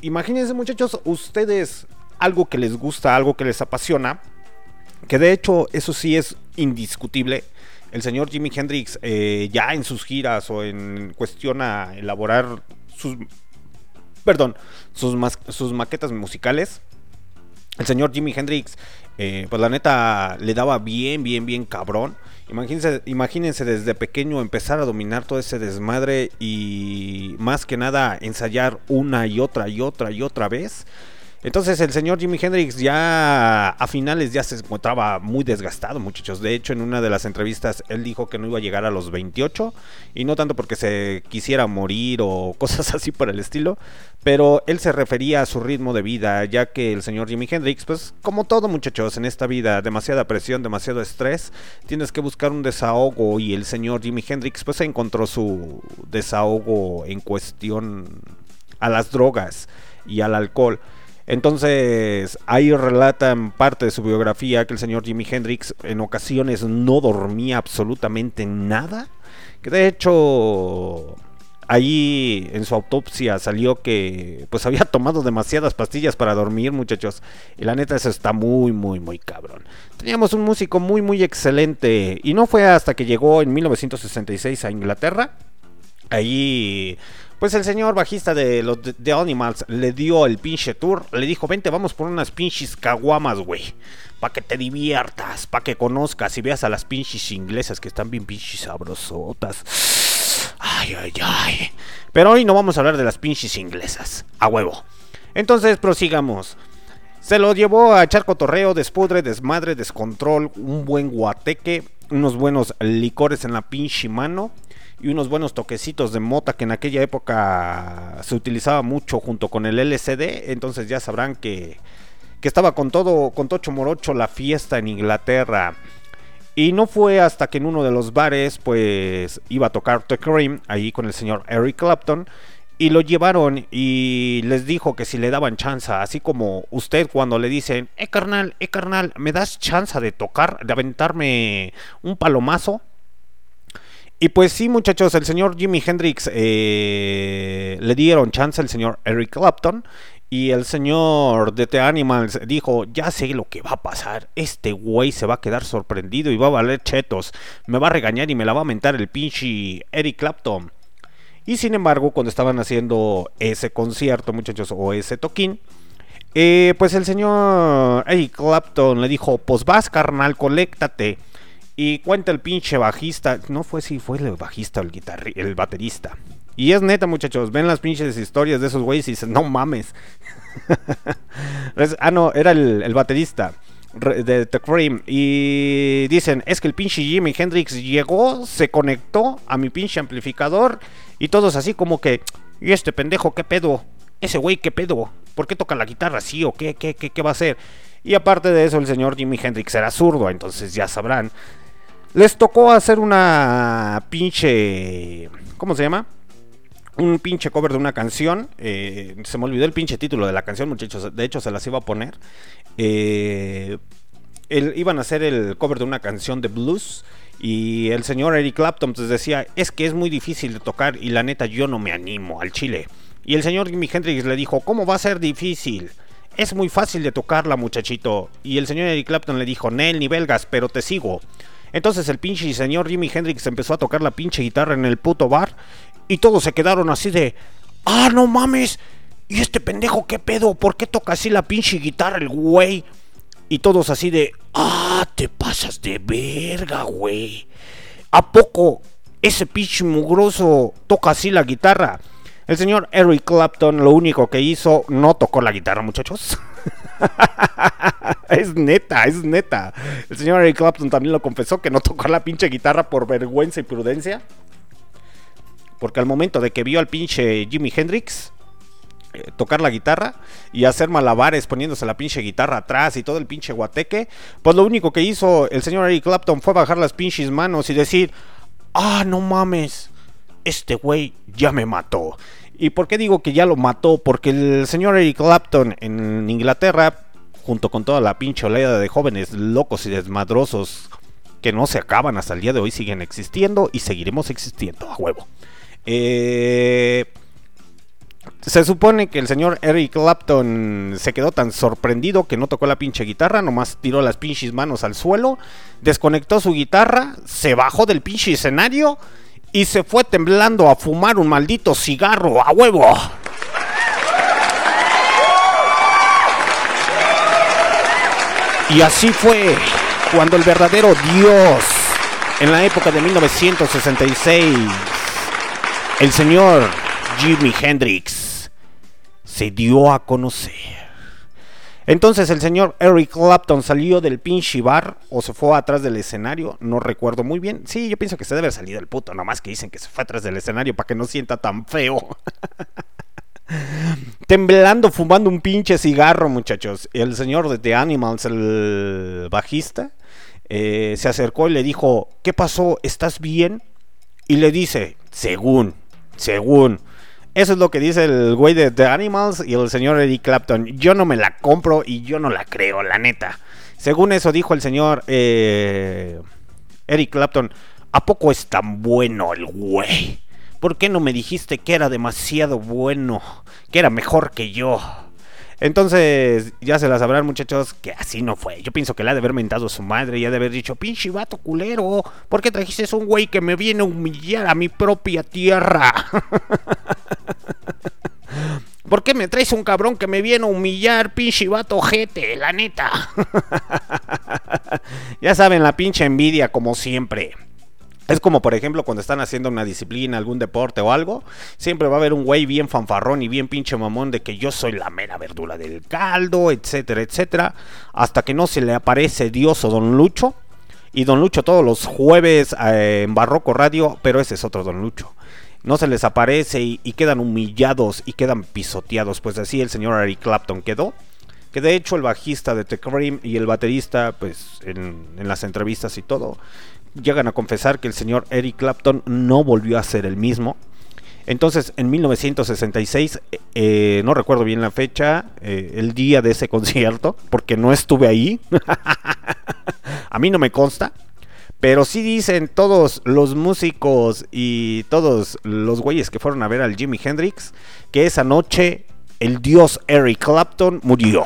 imagínense, muchachos, ustedes algo que les gusta, algo que les apasiona, que de hecho, eso sí es indiscutible el señor Jimi Hendrix eh, ya en sus giras o en cuestión a elaborar sus perdón sus, sus maquetas musicales el señor Jimi Hendrix eh, pues la neta le daba bien bien bien cabrón. Imagínense imagínense desde pequeño empezar a dominar todo ese desmadre y más que nada ensayar una y otra y otra y otra vez entonces el señor Jimi Hendrix ya a finales ya se encontraba muy desgastado, muchachos. De hecho, en una de las entrevistas él dijo que no iba a llegar a los 28 y no tanto porque se quisiera morir o cosas así por el estilo, pero él se refería a su ritmo de vida, ya que el señor Jimi Hendrix, pues como todo muchachos en esta vida, demasiada presión, demasiado estrés, tienes que buscar un desahogo y el señor Jimi Hendrix pues encontró su desahogo en cuestión a las drogas y al alcohol. Entonces, ahí relatan parte de su biografía que el señor Jimi Hendrix en ocasiones no dormía absolutamente nada. Que de hecho, ahí en su autopsia salió que pues había tomado demasiadas pastillas para dormir, muchachos. Y la neta, eso está muy, muy, muy cabrón. Teníamos un músico muy, muy excelente. Y no fue hasta que llegó en 1966 a Inglaterra. Ahí pues el señor bajista de los The Animals le dio el pinche tour. Le dijo, vente, vamos por unas pinches caguamas, güey. Para que te diviertas, para que conozcas y veas a las pinches inglesas que están bien pinches sabrosotas. Ay, ay, ay. Pero hoy no vamos a hablar de las pinches inglesas. A huevo. Entonces prosigamos. Se lo llevó a echar cotorreo, despudre, desmadre, descontrol, un buen guateque, unos buenos licores en la pinche mano y unos buenos toquecitos de mota que en aquella época se utilizaba mucho junto con el LCD, entonces ya sabrán que, que estaba con todo, con Tocho Morocho la fiesta en Inglaterra. Y no fue hasta que en uno de los bares, pues iba a tocar The Cream, ahí con el señor Eric Clapton, y lo llevaron y les dijo que si le daban chance, así como usted cuando le dicen, eh carnal, eh carnal, ¿me das chance de tocar, de aventarme un palomazo? Y pues sí, muchachos, el señor Jimi Hendrix eh, le dieron chance al señor Eric Clapton. Y el señor de The Animals dijo, ya sé lo que va a pasar, este güey se va a quedar sorprendido y va a valer chetos, me va a regañar y me la va a mentar el pinche Eric Clapton. Y sin embargo, cuando estaban haciendo ese concierto, muchachos, o ese toquín, eh, pues el señor Eric Clapton le dijo, pues vas carnal, coléctate. Y cuenta el pinche bajista. No fue si fue el bajista o el, el baterista. Y es neta, muchachos. Ven las pinches historias de esos güeyes y dicen, no mames. ah, no, era el, baterista de The Cream. Y dicen, es que el pinche Jimi Hendrix llegó, se conectó a mi pinche amplificador. Y todos así como que, ¿y este pendejo qué pedo? Ese güey qué pedo? ¿Por qué toca la guitarra así o qué, qué, qué, qué va a hacer? Y aparte de eso, el señor Jimi Hendrix era zurdo, entonces ya sabrán les tocó hacer una pinche. ¿Cómo se llama? Un pinche cover de una canción. Eh, se me olvidó el pinche título de la canción, muchachos. De hecho, se las iba a poner. Eh, iban a hacer el cover de una canción de blues. Y el señor Eric Clapton pues decía: Es que es muy difícil de tocar. Y la neta, yo no me animo al chile. Y el señor Jimi Hendrix le dijo: ¿Cómo va a ser difícil? Es muy fácil de tocarla, muchachito. Y el señor Eric Clapton le dijo: Nel, ni belgas, pero te sigo. Entonces el pinche señor Jimi Hendrix empezó a tocar la pinche guitarra en el puto bar y todos se quedaron así de, ah, no mames, ¿y este pendejo qué pedo? ¿Por qué toca así la pinche guitarra el güey? Y todos así de, ah, te pasas de verga, güey. ¿A poco ese pinche mugroso toca así la guitarra? El señor Eric Clapton lo único que hizo, no tocó la guitarra, muchachos. es neta, es neta. El señor Eric Clapton también lo confesó que no tocó la pinche guitarra por vergüenza y prudencia. Porque al momento de que vio al pinche Jimi Hendrix eh, tocar la guitarra y hacer malabares poniéndose la pinche guitarra atrás y todo el pinche guateque, pues lo único que hizo el señor Eric Clapton fue bajar las pinches manos y decir, ah, no mames, este güey ya me mató. ¿Y por qué digo que ya lo mató? Porque el señor Eric Clapton en Inglaterra, junto con toda la pinche oleada de jóvenes locos y desmadrosos que no se acaban hasta el día de hoy, siguen existiendo y seguiremos existiendo, a huevo. Eh, se supone que el señor Eric Clapton se quedó tan sorprendido que no tocó la pinche guitarra, nomás tiró las pinches manos al suelo, desconectó su guitarra, se bajó del pinche escenario y se fue temblando a fumar un maldito cigarro a huevo. Y así fue cuando el verdadero Dios, en la época de 1966, el señor Jimi Hendrix, se dio a conocer. Entonces el señor Eric Clapton salió del pinche bar o se fue atrás del escenario, no recuerdo muy bien. Sí, yo pienso que se debe salir del puto, nomás que dicen que se fue atrás del escenario para que no sienta tan feo. Temblando, fumando un pinche cigarro, muchachos. El señor de The Animals, el bajista, eh, se acercó y le dijo, ¿qué pasó? ¿Estás bien? Y le dice, según, según. Eso es lo que dice el güey de The Animals y el señor Eric Clapton. Yo no me la compro y yo no la creo, la neta. Según eso dijo el señor eh, Eric Clapton, ¿a poco es tan bueno el güey? ¿Por qué no me dijiste que era demasiado bueno? Que era mejor que yo. Entonces, ya se la sabrán, muchachos, que así no fue. Yo pienso que le ha de haber mentado a su madre y ha de haber dicho, pinche vato culero, ¿por qué trajiste un güey que me viene a humillar a mi propia tierra? ¿Por qué me traes un cabrón que me viene a humillar, pinche vato jete, la neta? ya saben, la pinche envidia, como siempre. Es como, por ejemplo, cuando están haciendo una disciplina, algún deporte o algo, siempre va a haber un güey bien fanfarrón y bien pinche mamón de que yo soy la mera verdura del caldo, etcétera, etcétera, hasta que no se le aparece Dios o Don Lucho. Y Don Lucho todos los jueves eh, en Barroco Radio, pero ese es otro Don Lucho. No se les aparece y, quedan humillados y quedan pisoteados. Pues así el señor Eric Clapton quedó. Que de hecho el bajista de The Cream y el baterista, pues en las entrevistas y todo, llegan a confesar que el señor Eric Clapton no volvió a ser el mismo. Entonces, en 1966, eh, eh, no recuerdo bien la fecha, eh, el día de ese concierto, porque no estuve ahí. a mí no me consta. Pero sí dicen todos los músicos y todos los güeyes que fueron a ver al Jimi Hendrix que esa noche el dios Eric Clapton murió.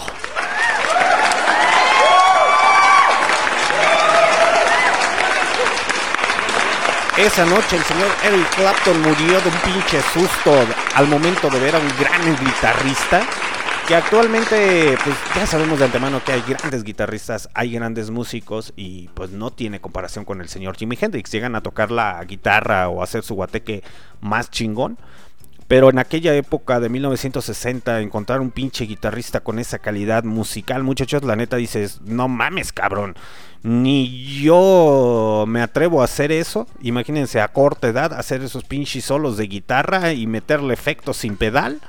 Esa noche el señor Eric Clapton murió de un pinche susto al momento de ver a un gran guitarrista. Que actualmente, pues ya sabemos de antemano que hay grandes guitarristas, hay grandes músicos y pues no tiene comparación con el señor Jimi Hendrix. Llegan a tocar la guitarra o hacer su guateque más chingón. Pero en aquella época de 1960, encontrar un pinche guitarrista con esa calidad musical, muchachos, la neta dices, no mames, cabrón. Ni yo me atrevo a hacer eso. Imagínense a corta edad hacer esos pinches solos de guitarra y meterle efectos sin pedal.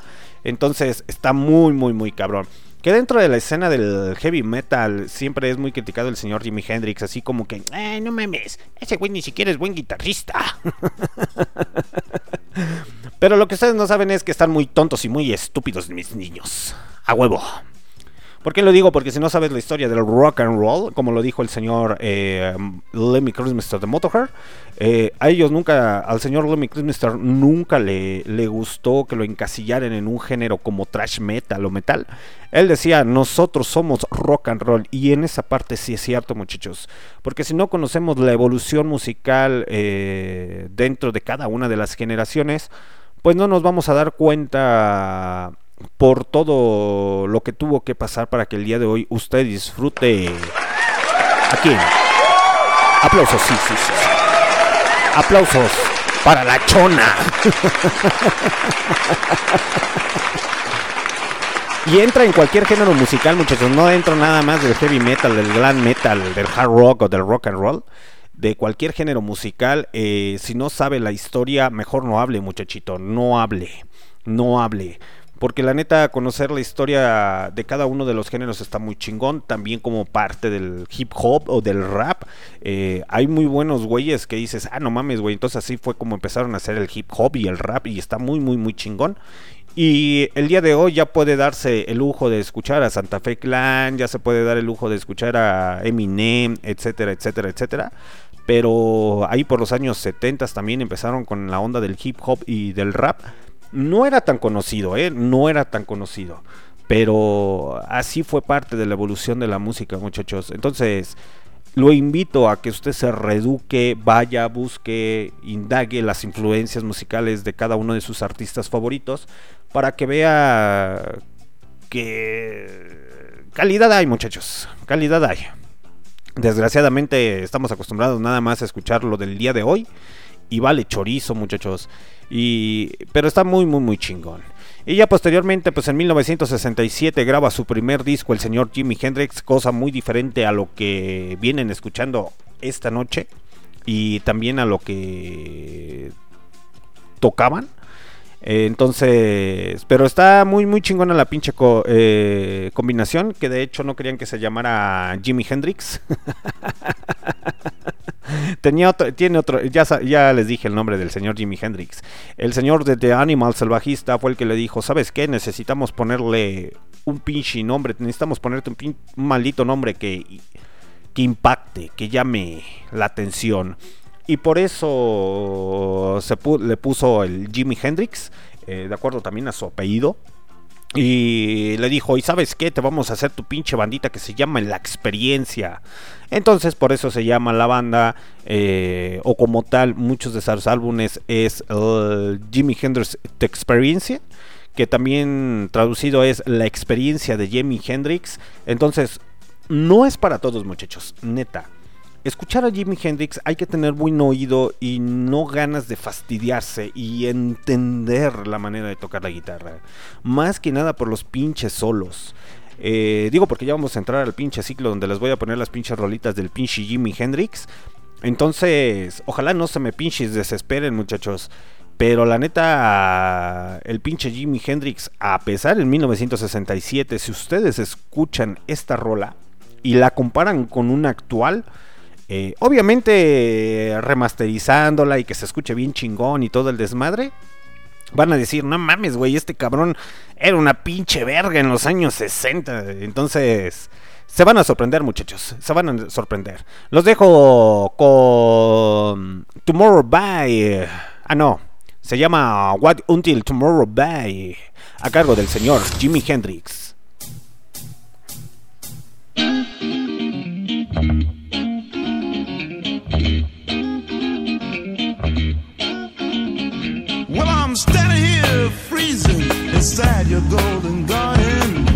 Entonces está muy, muy, muy cabrón. Que dentro de la escena del heavy metal siempre es muy criticado el señor Jimi Hendrix, así como que, eh, no mames, ese güey ni siquiera es buen guitarrista. Pero lo que ustedes no saben es que están muy tontos y muy estúpidos mis niños. A huevo. ¿Por qué lo digo? Porque si no sabes la historia del rock and roll, como lo dijo el señor eh, Lemmy Christmas de Motorhead, eh, a ellos nunca, al señor Lemmy Christmas nunca le, le gustó que lo encasillaran en un género como trash metal o metal. Él decía, nosotros somos rock and roll. Y en esa parte sí es cierto, muchachos. Porque si no conocemos la evolución musical eh, dentro de cada una de las generaciones, pues no nos vamos a dar cuenta por todo lo que tuvo que pasar para que el día de hoy usted disfrute. ¿A quién? Aplausos, sí, sí, sí. Aplausos para la chona. Y entra en cualquier género musical, muchachos. No entra nada más del heavy metal, del glam metal, del hard rock o del rock and roll. De cualquier género musical. Eh, si no sabe la historia, mejor no hable, muchachito. No hable. No hable. Porque la neta, conocer la historia de cada uno de los géneros está muy chingón. También como parte del hip hop o del rap. Eh, hay muy buenos güeyes que dices, ah, no mames, güey. Entonces así fue como empezaron a hacer el hip hop y el rap. Y está muy, muy, muy chingón. Y el día de hoy ya puede darse el lujo de escuchar a Santa Fe Clan, ya se puede dar el lujo de escuchar a Eminem, etcétera, etcétera, etcétera. Pero ahí por los años 70 también empezaron con la onda del hip hop y del rap. No era tan conocido, ¿eh? No era tan conocido. Pero así fue parte de la evolución de la música, muchachos. Entonces, lo invito a que usted se reeduque, vaya, busque, indague las influencias musicales de cada uno de sus artistas favoritos para que vea que calidad hay, muchachos, calidad hay. Desgraciadamente estamos acostumbrados nada más a escuchar lo del día de hoy y vale chorizo, muchachos. Y pero está muy muy muy chingón. Y ya posteriormente, pues en 1967 graba su primer disco el señor Jimi Hendrix, cosa muy diferente a lo que vienen escuchando esta noche y también a lo que tocaban. Eh, entonces, pero está muy muy chingona la pinche eh, combinación, que de hecho no querían que se llamara Jimi Hendrix. Tenía otro, tiene otro, ya, ya les dije el nombre del señor Jimi Hendrix. El señor de The Animal Salvajista fue el que le dijo, ¿sabes qué? Necesitamos ponerle un pinche nombre, necesitamos ponerte un, maldito nombre que, que impacte, que llame la atención. Y por eso se le puso el Jimi Hendrix, eh, de acuerdo también a su apellido. Y le dijo, ¿y sabes qué? Te vamos a hacer tu pinche bandita que se llama La Experiencia. Entonces por eso se llama la banda, eh, o como tal, muchos de sus álbumes es Jimi Hendrix The Experience, que también traducido es La Experiencia de Jimi Hendrix. Entonces, no es para todos muchachos, neta escuchar a Jimi Hendrix hay que tener buen oído y no ganas de fastidiarse y entender la manera de tocar la guitarra. Más que nada por los pinches solos. Eh, digo porque ya vamos a entrar al pinche ciclo donde les voy a poner las pinches rolitas del pinche Jimi Hendrix. Entonces, ojalá no se me pinches desesperen muchachos. Pero la neta, el pinche Jimi Hendrix, a pesar en 1967, si ustedes escuchan esta rola y la comparan con una actual, eh, obviamente remasterizándola y que se escuche bien chingón y todo el desmadre. Van a decir, no mames, güey, este cabrón era una pinche verga en los años 60. Entonces, se van a sorprender, muchachos. Se van a sorprender. Los dejo con Tomorrow By. Ah, no. Se llama What Until Tomorrow By. A cargo del señor Jimi Hendrix. I'm standing here freezing inside your golden garden.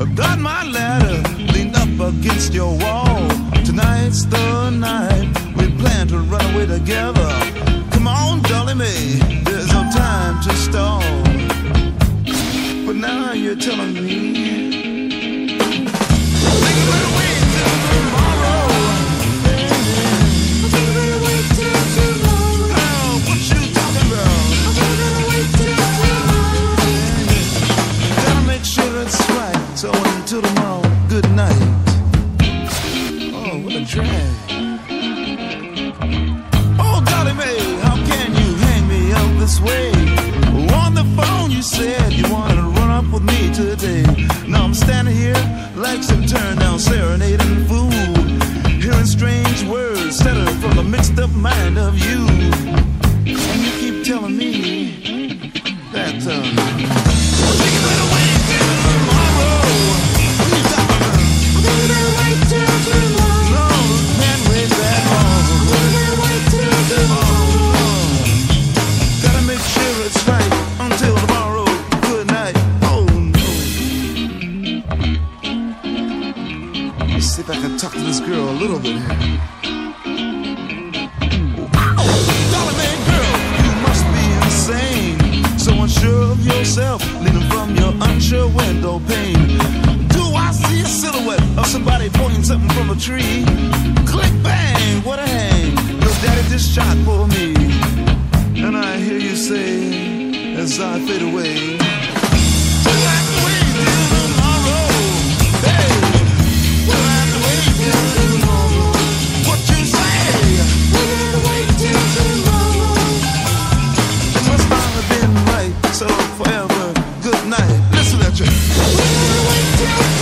I've got my ladder leaned up against your wall. Tonight's the night we plan to run away together. Come on, Dolly me, there's no time to stall. But now you're telling me. Way? On the phone, you said you wanted to run up with me today. Now I'm standing here like some turned down serenading fool. Hearing strange words settled from the mixed up mind of you. And you keep telling me that, uh, if I can talk to this girl a little bit here. unsure of yourself, leaning from your unsure window pane. Do I see a silhouette of somebody pointing something from a tree? Click bang, what a hang! Your daddy just shot for me, and I hear you say as I fade away. At you. We'll wait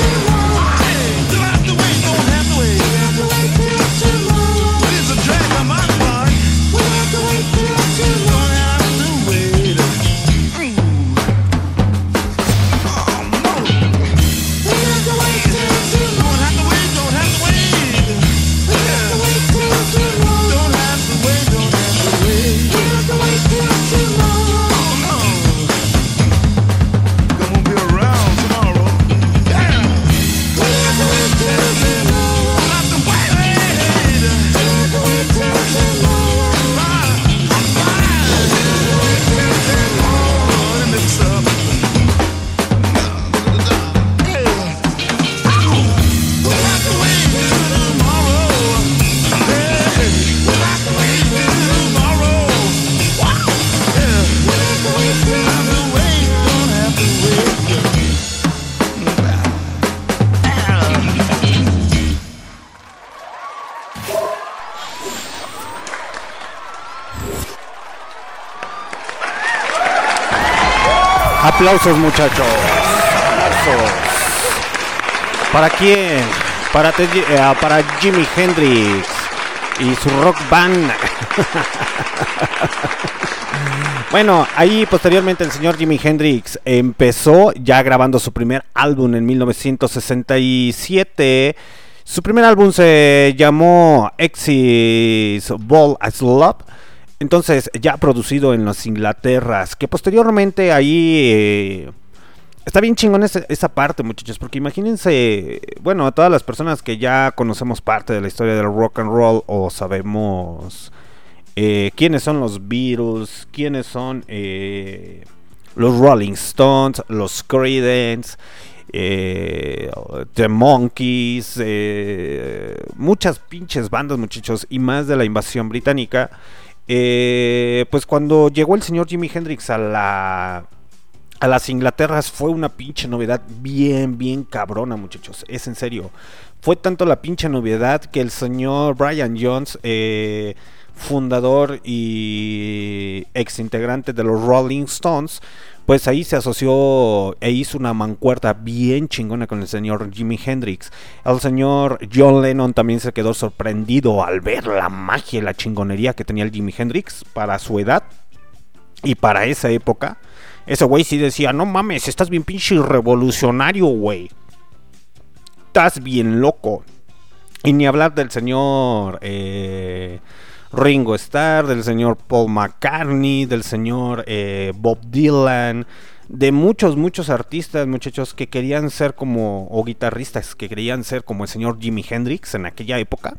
Aplausos, muchachos. Aplausos. ¿Para quién? Eh, para Jimi Hendrix y su rock band. bueno, ahí posteriormente el señor Jimi Hendrix empezó ya grabando su primer álbum en 1967. Su primer álbum se llamó Exis Ball as Love. Entonces, ya producido en las Inglaterras, que posteriormente ahí... eh, está bien chingón esa, parte, muchachos, porque imagínense, bueno, a todas las personas que ya conocemos parte de la historia del rock and roll o sabemos eh, quiénes son los Beatles, quiénes son eh, los Rolling Stones, los Creedence, The Monkeys, muchas pinches bandas, muchachos, y más de la invasión británica. Eh, pues cuando llegó el señor Jimi Hendrix a la a las Inglaterras fue una pinche novedad bien, bien cabrona, muchachos. Es en serio. Fue tanto la pinche novedad que el señor Brian Jones, eh, fundador y ex integrante de los Rolling Stones, pues ahí se asoció e hizo una mancuerta bien chingona con el señor Jimi Hendrix. El señor John Lennon también se quedó sorprendido al ver la magia y la chingonería que tenía el Jimi Hendrix para su edad y para esa época. Ese güey sí decía, no mames, estás bien pinche revolucionario, güey. Estás bien loco. Y ni hablar del señor eh, Ringo Starr, del señor Paul McCartney, del señor eh, Bob Dylan, de muchos, muchos artistas, muchachos, que querían ser como, o guitarristas, que querían ser como el señor Jimi Hendrix en aquella época.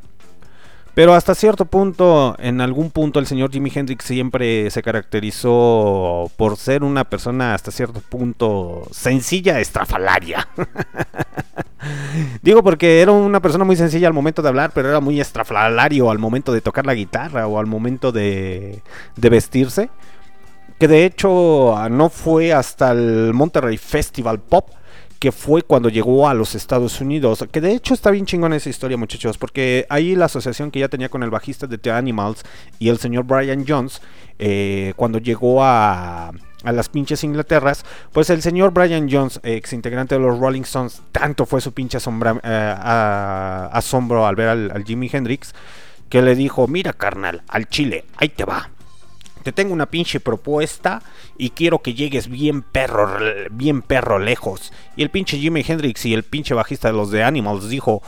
Pero hasta cierto punto, en algún punto, el señor Jimi Hendrix siempre se caracterizó por ser una persona hasta cierto punto sencilla, estrafalaria. Digo porque era una persona muy sencilla al momento de hablar, pero era muy estrafalario al momento de tocar la guitarra o al momento de, de vestirse. Que de hecho no fue hasta el Monterrey Festival Pop que fue cuando llegó a los Estados Unidos. Que de hecho está bien chingón esa historia, muchachos, porque ahí la asociación que ya tenía con el bajista de The Animals y el señor Brian Jones, eh, cuando llegó a, a las pinches Inglaterras, pues el señor Brian Jones, ex integrante de los Rolling Stones, tanto fue su pinche eh, asombro al ver al, al Jimi Hendrix, que le dijo, mira carnal, al chile, ahí te va te tengo una pinche propuesta y quiero que llegues bien perro, bien perro lejos. Y el pinche Jimi Hendrix y el pinche bajista de los de Animals dijo,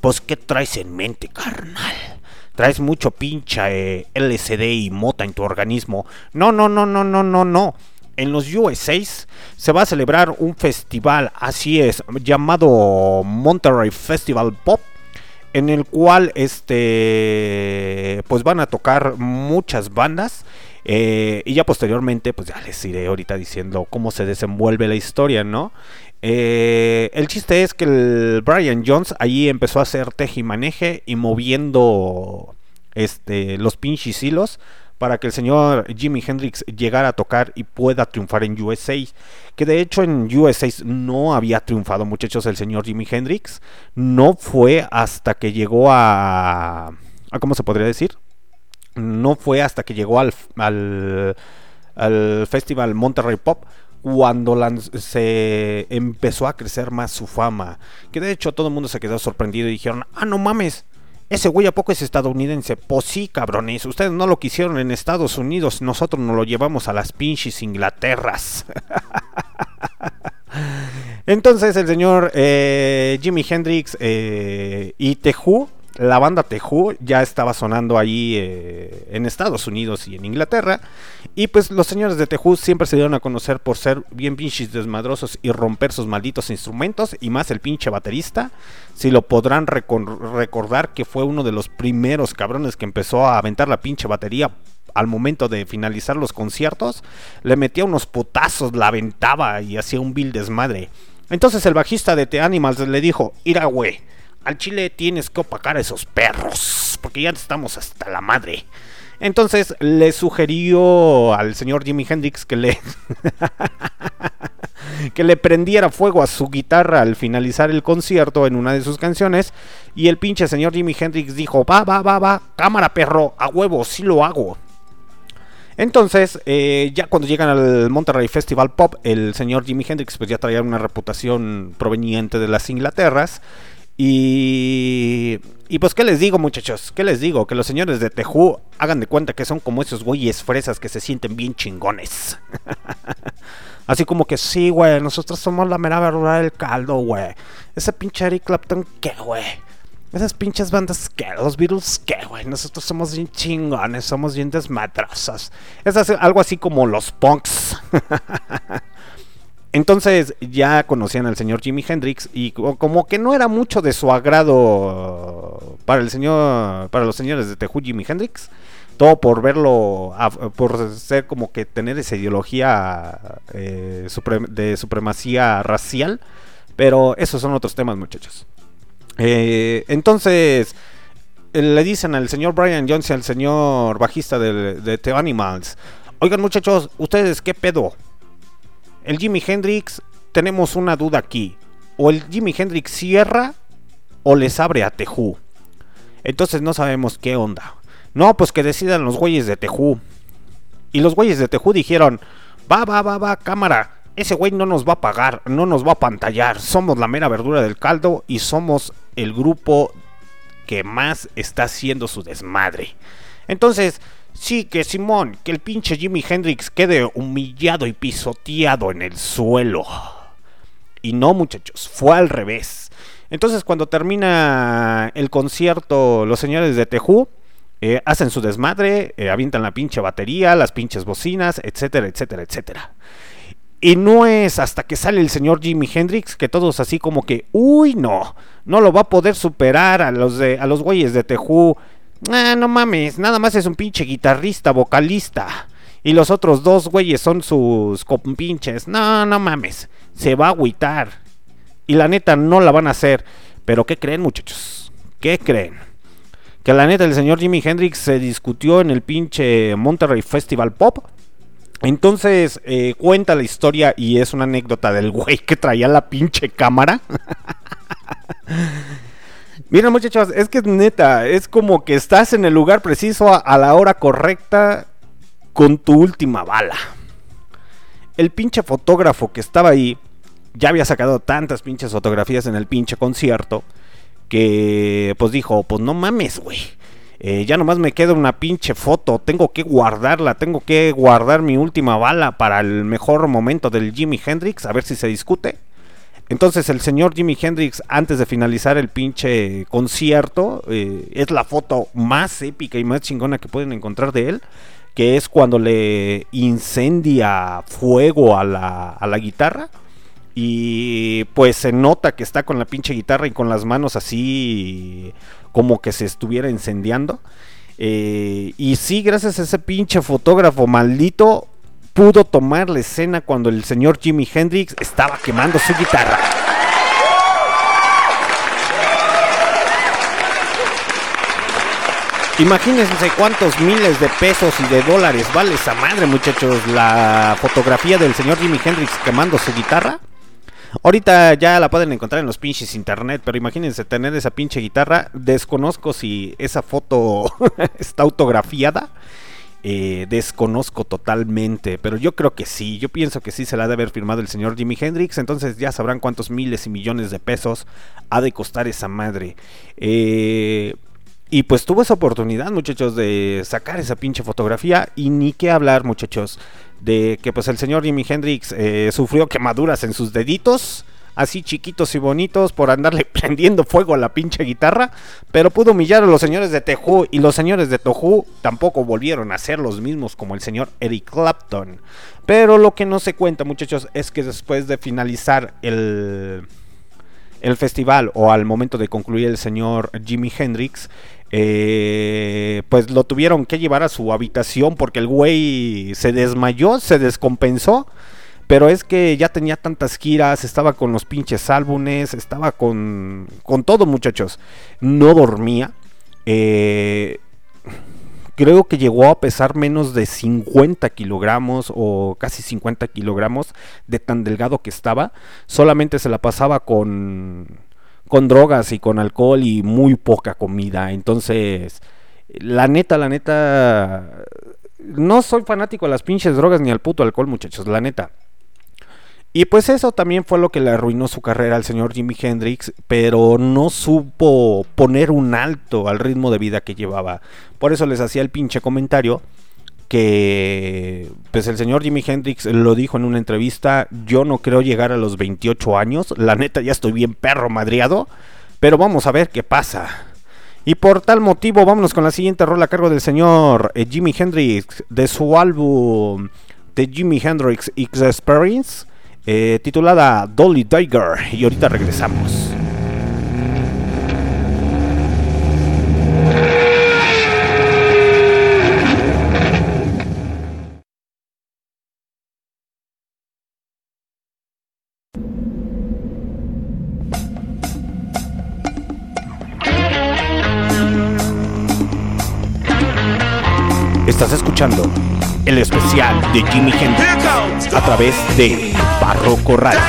pues ¿qué traes en mente, carnal? Traes mucho pinche eh, LSD y mota en tu organismo. No, no, no, no, no, no, no. En los USA se va a celebrar un festival, así es, llamado Monterrey Festival Pop en el cual este pues van a tocar muchas bandas eh, y ya posteriormente pues ya les iré ahorita diciendo cómo se desenvuelve la historia no Eh, el chiste es que el Brian Jones ahí empezó a hacer tejimaneje y moviendo este los pinches hilos para que el señor Jimi Hendrix llegara a tocar y pueda triunfar en USA. Que de hecho en USA no había triunfado, muchachos, el señor Jimi Hendrix. No fue hasta que llegó a... ¿Cómo se podría decir? No fue hasta que llegó al, al, al Festival Monterrey Pop cuando se empezó a crecer más su fama. Que de hecho todo el mundo se quedó sorprendido y dijeron, ah, no mames, ese güey a poco es estadounidense. Pues sí, cabrones, ustedes no lo quisieron en Estados Unidos, nosotros nos lo llevamos a las pinches Inglaterras. Entonces el señor eh, Jimi Hendrix eh, y The Who, la banda Who, ya estaba sonando ahí eh, en Estados Unidos y en Inglaterra. Y pues los señores de Who siempre se dieron a conocer por ser bien pinches desmadrosos y romper sus malditos instrumentos. Y más el pinche baterista. Si lo podrán recor- recordar que fue uno de los primeros cabrones que empezó a aventar la pinche batería al momento de finalizar los conciertos, le metía unos putazos, la aventaba y hacía un vil desmadre. Entonces el bajista de The Animals le dijo, ira güey, al chile tienes que opacar a esos perros, porque ya estamos hasta la madre. Entonces le sugirió al señor Jimi Hendrix que le que le prendiera fuego a su guitarra al finalizar el concierto en una de sus canciones y el pinche señor Jimi Hendrix dijo, va, va, va, va, cámara perro, a huevo, sí lo hago. Entonces, eh, ya cuando llegan al Monterrey Festival Pop, el señor Jimi Hendrix pues ya traía una reputación proveniente de las Inglaterras. Y, y pues, ¿qué les digo, muchachos? ¿Qué les digo? Que los señores de Tejú hagan de cuenta que son como esos güeyes fresas que se sienten bien chingones. Así como que sí, güey, nosotros somos la mera verdad del caldo, güey. Ese pinche Eric Clapton, ¿qué, güey? Esas pinches bandas que, los Beatles que, güey, nosotros somos bien chingones, somos bien desmadrosos. Es algo así como los punks. Entonces ya conocían al señor Jimi Hendrix y co- como que no era mucho de su agrado para el señor, para los señores de Tejú Jimi Hendrix. Todo por verlo, por ser como que tener esa ideología eh, de supremacía racial. Pero esos son otros temas, muchachos. Eh, entonces, eh, le dicen al señor Brian y al señor bajista de, de The Animals: Oigan, muchachos, ¿ustedes qué pedo? El Jimi Hendrix, tenemos una duda aquí. O el Jimi Hendrix cierra o les abre a Tejú. Entonces no sabemos qué onda. No, pues que decidan los güeyes de Tejú. Y los güeyes de Tejú dijeron: Va, va, va, va, cámara. Ese güey no nos va a pagar, no nos va a pantallar. Somos la mera verdura del caldo y somos el grupo que más está haciendo su desmadre. Entonces, sí que Simón, que el pinche Jimi Hendrix quede humillado y pisoteado en el suelo. Y no, muchachos, fue al revés. Entonces, cuando termina el concierto, los señores de Tejú eh, hacen su desmadre, eh, avientan la pinche batería, las pinches bocinas, etcétera, etcétera, etcétera. Y no es hasta que sale el señor Jimi Hendrix que todos así como que, uy, no, no lo va a poder superar a los de a los güeyes de Tejú. Ah, no mames, nada más es un pinche guitarrista, vocalista. Y los otros dos güeyes son sus compinches. No, no mames, se va a agüitar. Y la neta no la van a hacer. Pero ¿qué creen, muchachos? ¿Qué creen? Que la neta el señor Jimi Hendrix se discutió en el pinche Monterrey Festival Pop. Entonces eh, cuenta la historia y es una anécdota del güey que traía la pinche cámara. Miren muchachos, es que neta, es como que estás en el lugar preciso a, a la hora correcta con tu última bala. El pinche fotógrafo que estaba ahí ya había sacado tantas pinches fotografías en el pinche concierto que pues dijo, pues no mames, güey. Eh, ya nomás me queda una pinche foto, tengo que guardarla, tengo que guardar mi última bala para el mejor momento del Jimi Hendrix, a ver si se discute. Entonces el señor Jimi Hendrix, antes de finalizar el pinche concierto, eh, es la foto más épica y más chingona que pueden encontrar de él, que es cuando le incendia fuego a la, a la guitarra. Y pues se nota que está con la pinche guitarra y con las manos así como que se estuviera incendiando. Eh, y sí, gracias a ese pinche fotógrafo maldito, pudo tomar la escena cuando el señor Jimi Hendrix estaba quemando su guitarra. Imagínense cuántos miles de pesos y de dólares vale esa madre, muchachos, la fotografía del señor Jimi Hendrix quemando su guitarra. Ahorita ya la pueden encontrar en los pinches internet, pero imagínense tener esa pinche guitarra. Desconozco si esa foto está autografiada. Eh, desconozco totalmente, pero yo creo que sí. Yo pienso que sí se la ha de haber firmado el señor Jimi Hendrix. Entonces ya sabrán cuántos miles y millones de pesos ha de costar esa madre. Eh, y pues tuvo esa oportunidad, muchachos, de sacar esa pinche fotografía. Y ni qué hablar, muchachos, de que pues el señor Jimi Hendrix eh, sufrió quemaduras en sus deditos. Así chiquitos y bonitos por andarle prendiendo fuego a la pinche guitarra. Pero pudo humillar a los señores de Tejú. Y los señores de Tohu tampoco volvieron a ser los mismos como el señor Eric Clapton. Pero lo que no se cuenta, muchachos, es que después de finalizar el el festival o al momento de concluir el señor Jimi Hendrix, eh, pues lo tuvieron que llevar a su habitación porque el güey se desmayó, se descompensó. Pero es que ya tenía tantas giras, estaba con los pinches álbumes, estaba con, con todo muchachos. No dormía. Eh, creo que llegó a pesar menos de 50 kilogramos o casi 50 kilogramos de tan delgado que estaba. Solamente se la pasaba con, con drogas y con alcohol y muy poca comida. Entonces, la neta, la neta, no soy fanático de las pinches drogas ni al puto alcohol, muchachos, la neta. Y pues eso también fue lo que le arruinó su carrera al señor Jimi Hendrix, pero no supo poner un alto al ritmo de vida que llevaba. Por eso les hacía el pinche comentario que pues el señor Jimi Hendrix lo dijo en una entrevista, yo no creo llegar a los 28 años, la neta ya estoy bien perro madriado, pero vamos a ver qué pasa. Y por tal motivo, vámonos con la siguiente rola a cargo del señor eh, Jimi Hendrix de su álbum The Jimi Hendrix Experience eh, titulada Dolly Tiger. Y ahorita regresamos. Especial de Jimi Hendrix a través de Barroco Radio.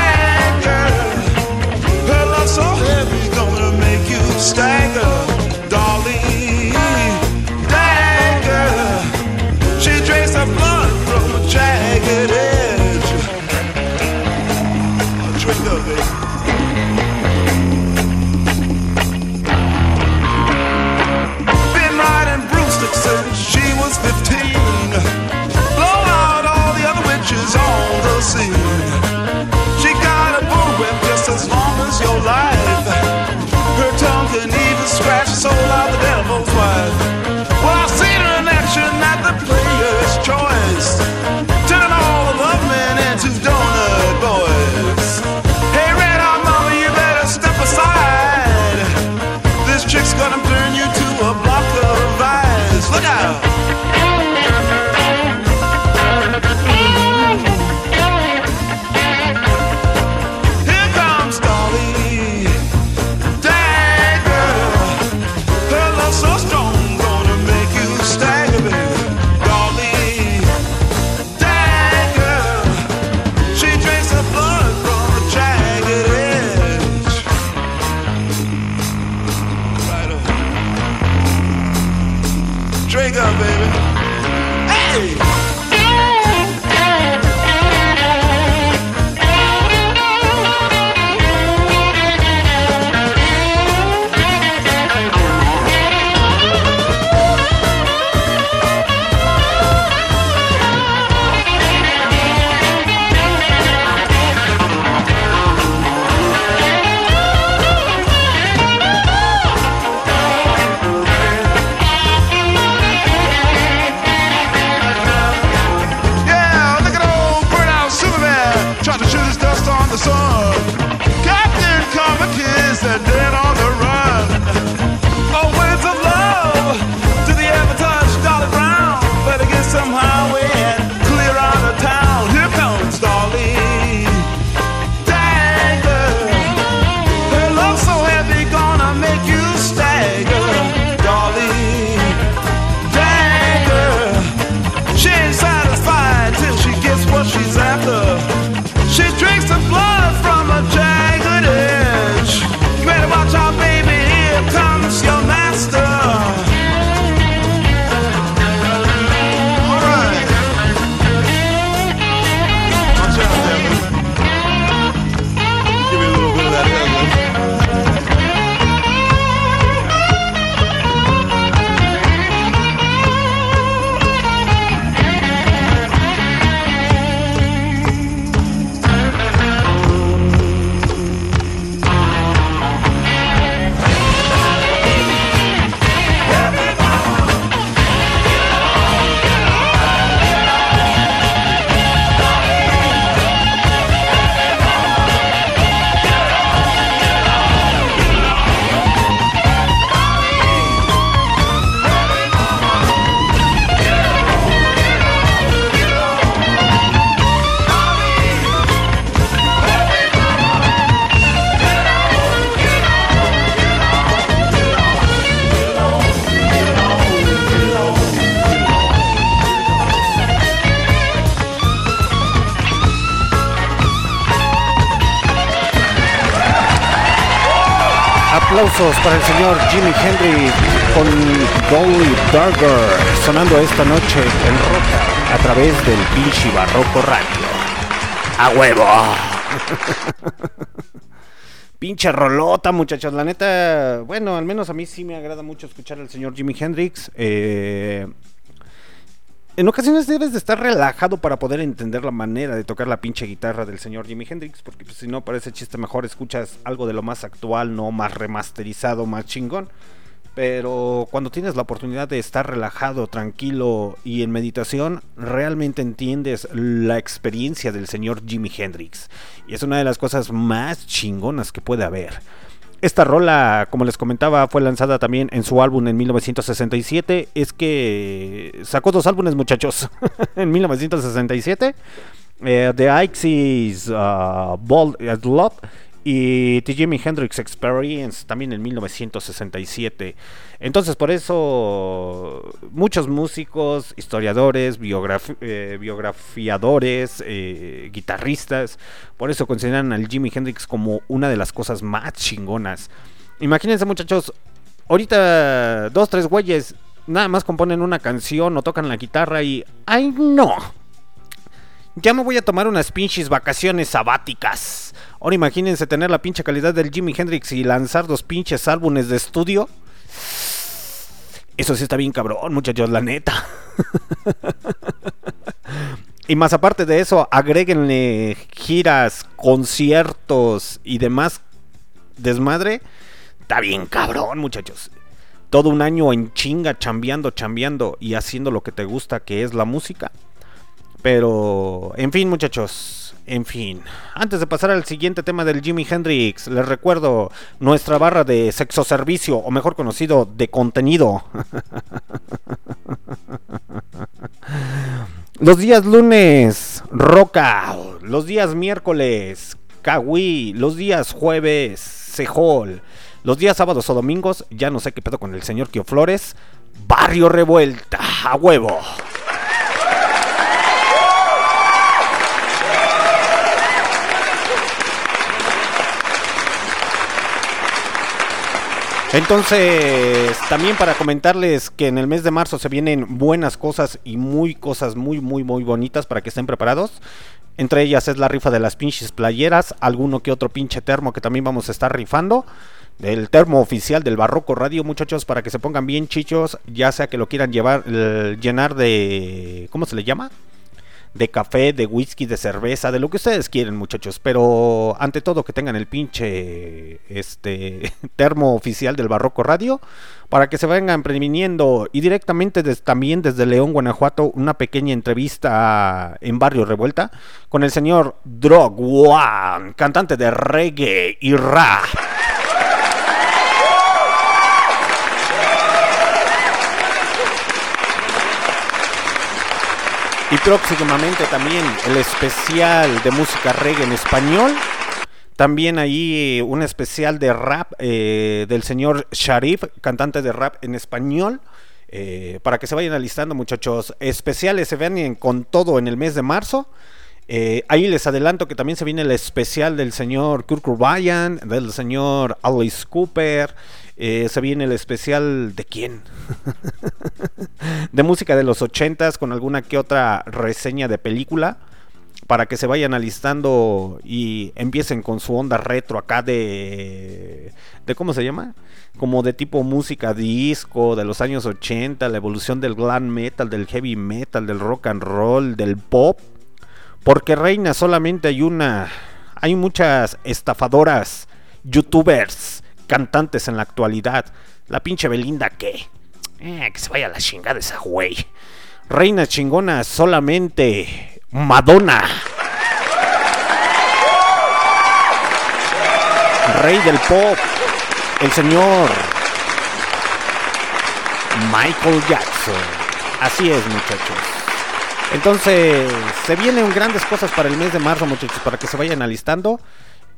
Aplausos para el señor Jimi Hendrix con Dolly Burger sonando esta noche en Roca a través del pinche Barroco Radio. ¡A huevo! Pinche rolota, muchachos. La neta, bueno, al menos a mí sí me agrada mucho escuchar al señor Jimi Hendrix. Eh, en ocasiones debes de estar relajado para poder entender la manera de tocar la pinche guitarra del señor Jimi Hendrix, porque pues, si no parece chiste mejor escuchas algo de lo más actual, no más remasterizado, más chingón. Pero cuando tienes la oportunidad de estar relajado, tranquilo y en meditación, realmente entiendes la experiencia del señor Jimi Hendrix. Y es una de las cosas más chingonas que puede haber. Esta rola, como les comentaba, fue lanzada también en su álbum en 1967. Es que sacó dos álbumes, muchachos, en 1967. Eh, The Axis uh, Bold as Love y The Jimi Hendrix Experience también en 1967. Entonces, por eso muchos músicos, historiadores, biograf- eh, biografiadores, eh, guitarristas, por eso consideran al Jimi Hendrix como una de las cosas más chingonas. Imagínense, muchachos, ahorita dos, tres güeyes nada más componen una canción o tocan la guitarra y. ¡Ay, no! Ya me voy a tomar unas pinches vacaciones sabáticas. Ahora imagínense tener la pinche calidad del Jimi Hendrix y lanzar dos pinches álbumes de estudio. Eso sí está bien cabrón, muchachos, la neta. y más aparte de eso, agréguenle giras, conciertos y demás desmadre. Está bien cabrón, muchachos. Todo un año en chinga, chambeando, chambeando y haciendo lo que te gusta, que es la música. Pero, en fin, muchachos, en fin. Antes de pasar al siguiente tema del Jimi Hendrix, les recuerdo nuestra barra de sexo servicio, o mejor conocido, de contenido. Los días lunes, Roca. Los días miércoles, Kawi. Los días jueves, Sejol. Los días sábados o domingos, ya no sé qué pedo con el señor Kio Flores. Barrio Revuelta, a huevo. Entonces, también para comentarles que en el mes de marzo se vienen buenas cosas y muy cosas muy, muy, muy bonitas para que estén preparados. Entre ellas es la rifa de las pinches playeras, alguno que otro pinche termo que también vamos a estar rifando. Del termo oficial del Barroco Radio, muchachos, para que se pongan bien chichos, ya sea que lo quieran llevar, eh, llenar de... ¿Cómo se le llama? De café, de whisky, de cerveza, de lo que ustedes quieren, muchachos. Pero ante todo que tengan el pinche este termo oficial del Barroco Radio para que se vengan previniendo y directamente también desde León, Guanajuato, una pequeña entrevista en Barrio Revuelta con el señor Drog One, cantante de reggae y rap. Y próximamente también el especial de música reggae en español. También ahí un especial de rap eh, del señor Sharif, cantante de rap en español. Eh, para que se vayan alistando muchachos. Especiales se ven con todo en el mes de marzo. Eh, ahí les adelanto que también se viene el especial del señor Kurt Cobain, del señor Alice Cooper. Eh, se viene el especial de quién? de música de los ochentas con alguna que otra reseña de película para que se vayan alistando y empiecen con su onda retro acá de de cómo se llama como de tipo música disco de los años 80 la evolución del glam metal del heavy metal del rock and roll del pop porque reina solamente hay una hay muchas estafadoras youtubers cantantes en la actualidad. La pinche Belinda. Eh, que se vaya la chingada esa güey. Reina chingona solamente Madonna. Rey del pop, el señor Michael Jackson. Así es, muchachos. Entonces, se vienen grandes cosas para el mes de marzo, muchachos, para que se vayan alistando.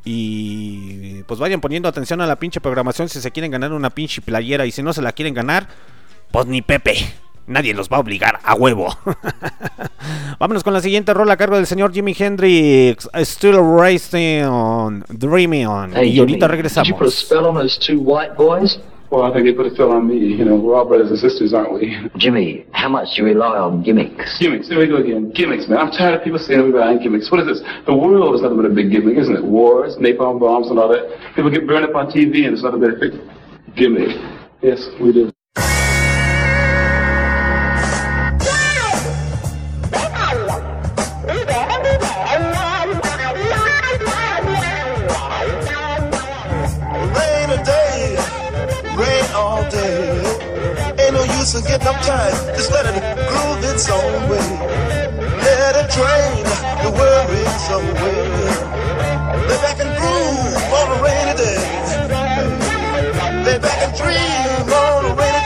Y pues vayan poniendo atención a la pinche programación si se quieren ganar una pinche playera. Y si no se la quieren ganar, pues ni Pepe. Nadie los va a obligar a huevo. Vámonos con la siguiente rola a cargo del señor Jimi Hendrix. Still Racing, Dreaming on. Hey, y ahorita regresamos. Did you put a spell on those two white boys? Well, I think they put a spell on me. You know, we're all brothers and sisters, aren't we? Jimmy, how much do you rely on gimmicks? Gimmicks. There we go again. Gimmicks, man. I'm tired of people saying we rely on gimmicks. What is this? The world is nothing but a big gimmick, isn't it? Wars, napalm bombs, and all that. People get burned up on TV, and it's not a big gimmick. Yes, we do. Ain't no use in uptight. Just let it groove its own way. Let it drain the worries away. Lay back and groove on a rainy day. Lay back and dream on a rainy day.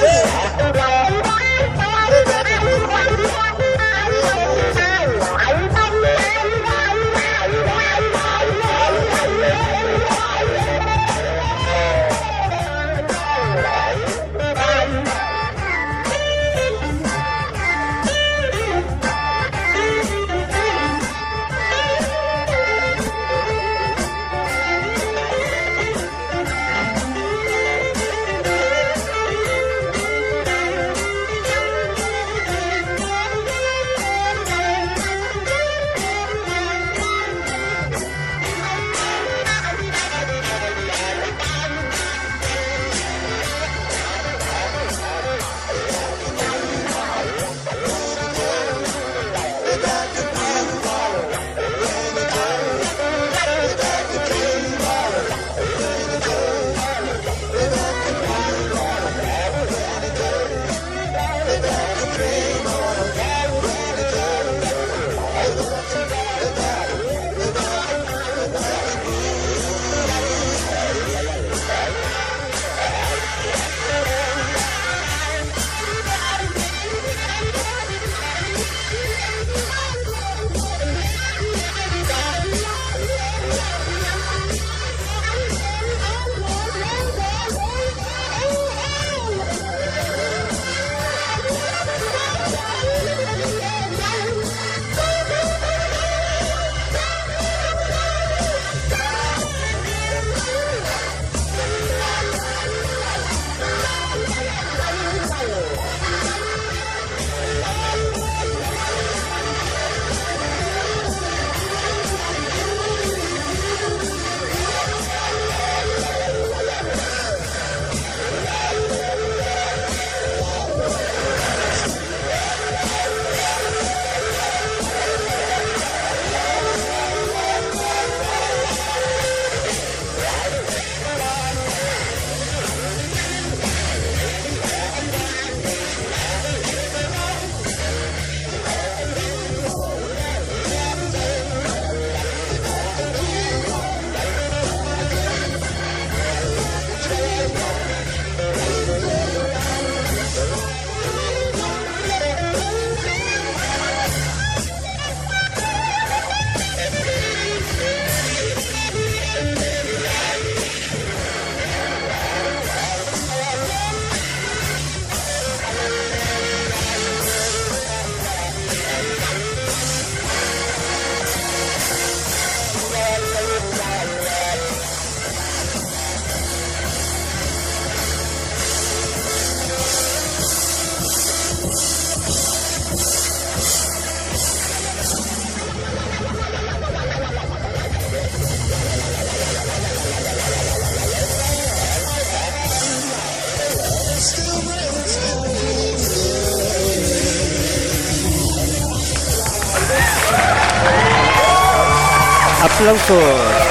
Aplausos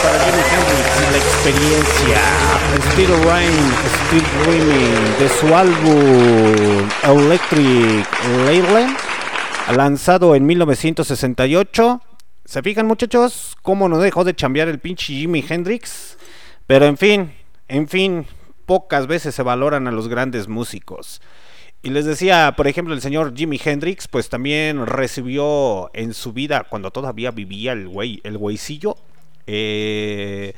para Jimi Hendrix la experiencia. Still Rain, Still Dreaming de su álbum Electric Leyland, lanzado en 1968. ¿Se fijan muchachos? ¿Cómo no dejó de chambear el pinche Jimi Hendrix? Pero en fin, en fin, pocas veces se valoran a los grandes músicos. Y les decía, por ejemplo, el señor Jimi Hendrix, pues también recibió en su vida, cuando todavía vivía el güey, el güeycillo, eh,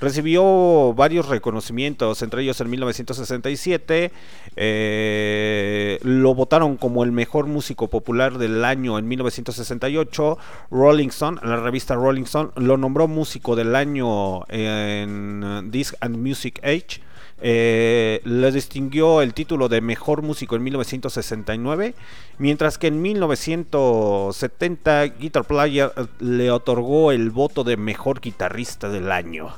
recibió varios reconocimientos, entre ellos en 1967, eh, lo votaron como el mejor músico popular del año en 1968, Rolling Stone, la revista Rolling Stone, lo nombró músico del año en Disc and Music Age, eh, le distinguió el título de mejor músico en 1969, mientras que en 1970 Guitar Player eh, le otorgó el voto de mejor guitarrista del año.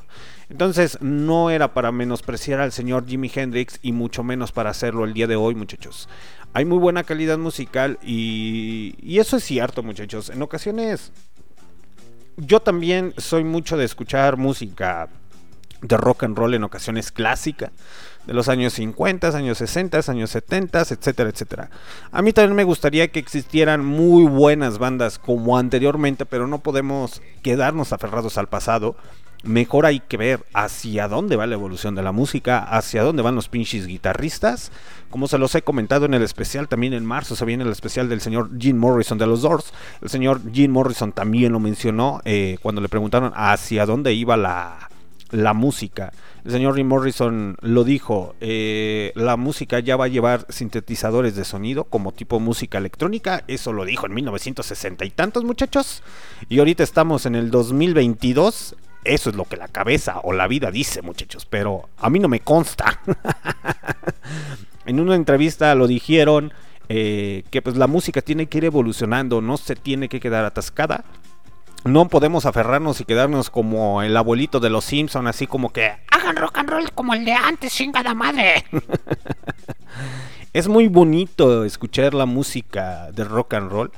Entonces no era para menospreciar al señor Jimi Hendrix y mucho menos para hacerlo el día de hoy, muchachos. Hay muy buena calidad musical y, y eso es cierto, muchachos. En ocasiones yo también soy mucho de escuchar música de rock and roll en ocasiones clásica de los años 50, años 60, años 70, etcétera, etcétera. A mí también me gustaría que existieran muy buenas bandas como anteriormente, pero no podemos quedarnos aferrados al pasado. Mejor hay que ver hacia dónde va la evolución de la música, hacia dónde van los pinches guitarristas. Como se los he comentado en el especial, también en marzo se viene el especial del señor Gene Morrison de los Doors. El señor Gene Morrison también lo mencionó eh, cuando le preguntaron hacia dónde iba la, la música. El señor Jim Morrison lo dijo, eh, la música ya va a llevar sintetizadores de sonido como tipo música electrónica, eso lo dijo en 1960 y tantos muchachos, y ahorita estamos en el 2022, eso es lo que la cabeza o la vida dice muchachos, pero a mí no me consta. en una entrevista lo dijeron eh, que pues la música tiene que ir evolucionando, no se tiene que quedar atascada no podemos aferrarnos y quedarnos como el abuelito de los Simpson, así como que hagan rock and roll como el de antes, chingada madre. es muy bonito escuchar la música de rock and roll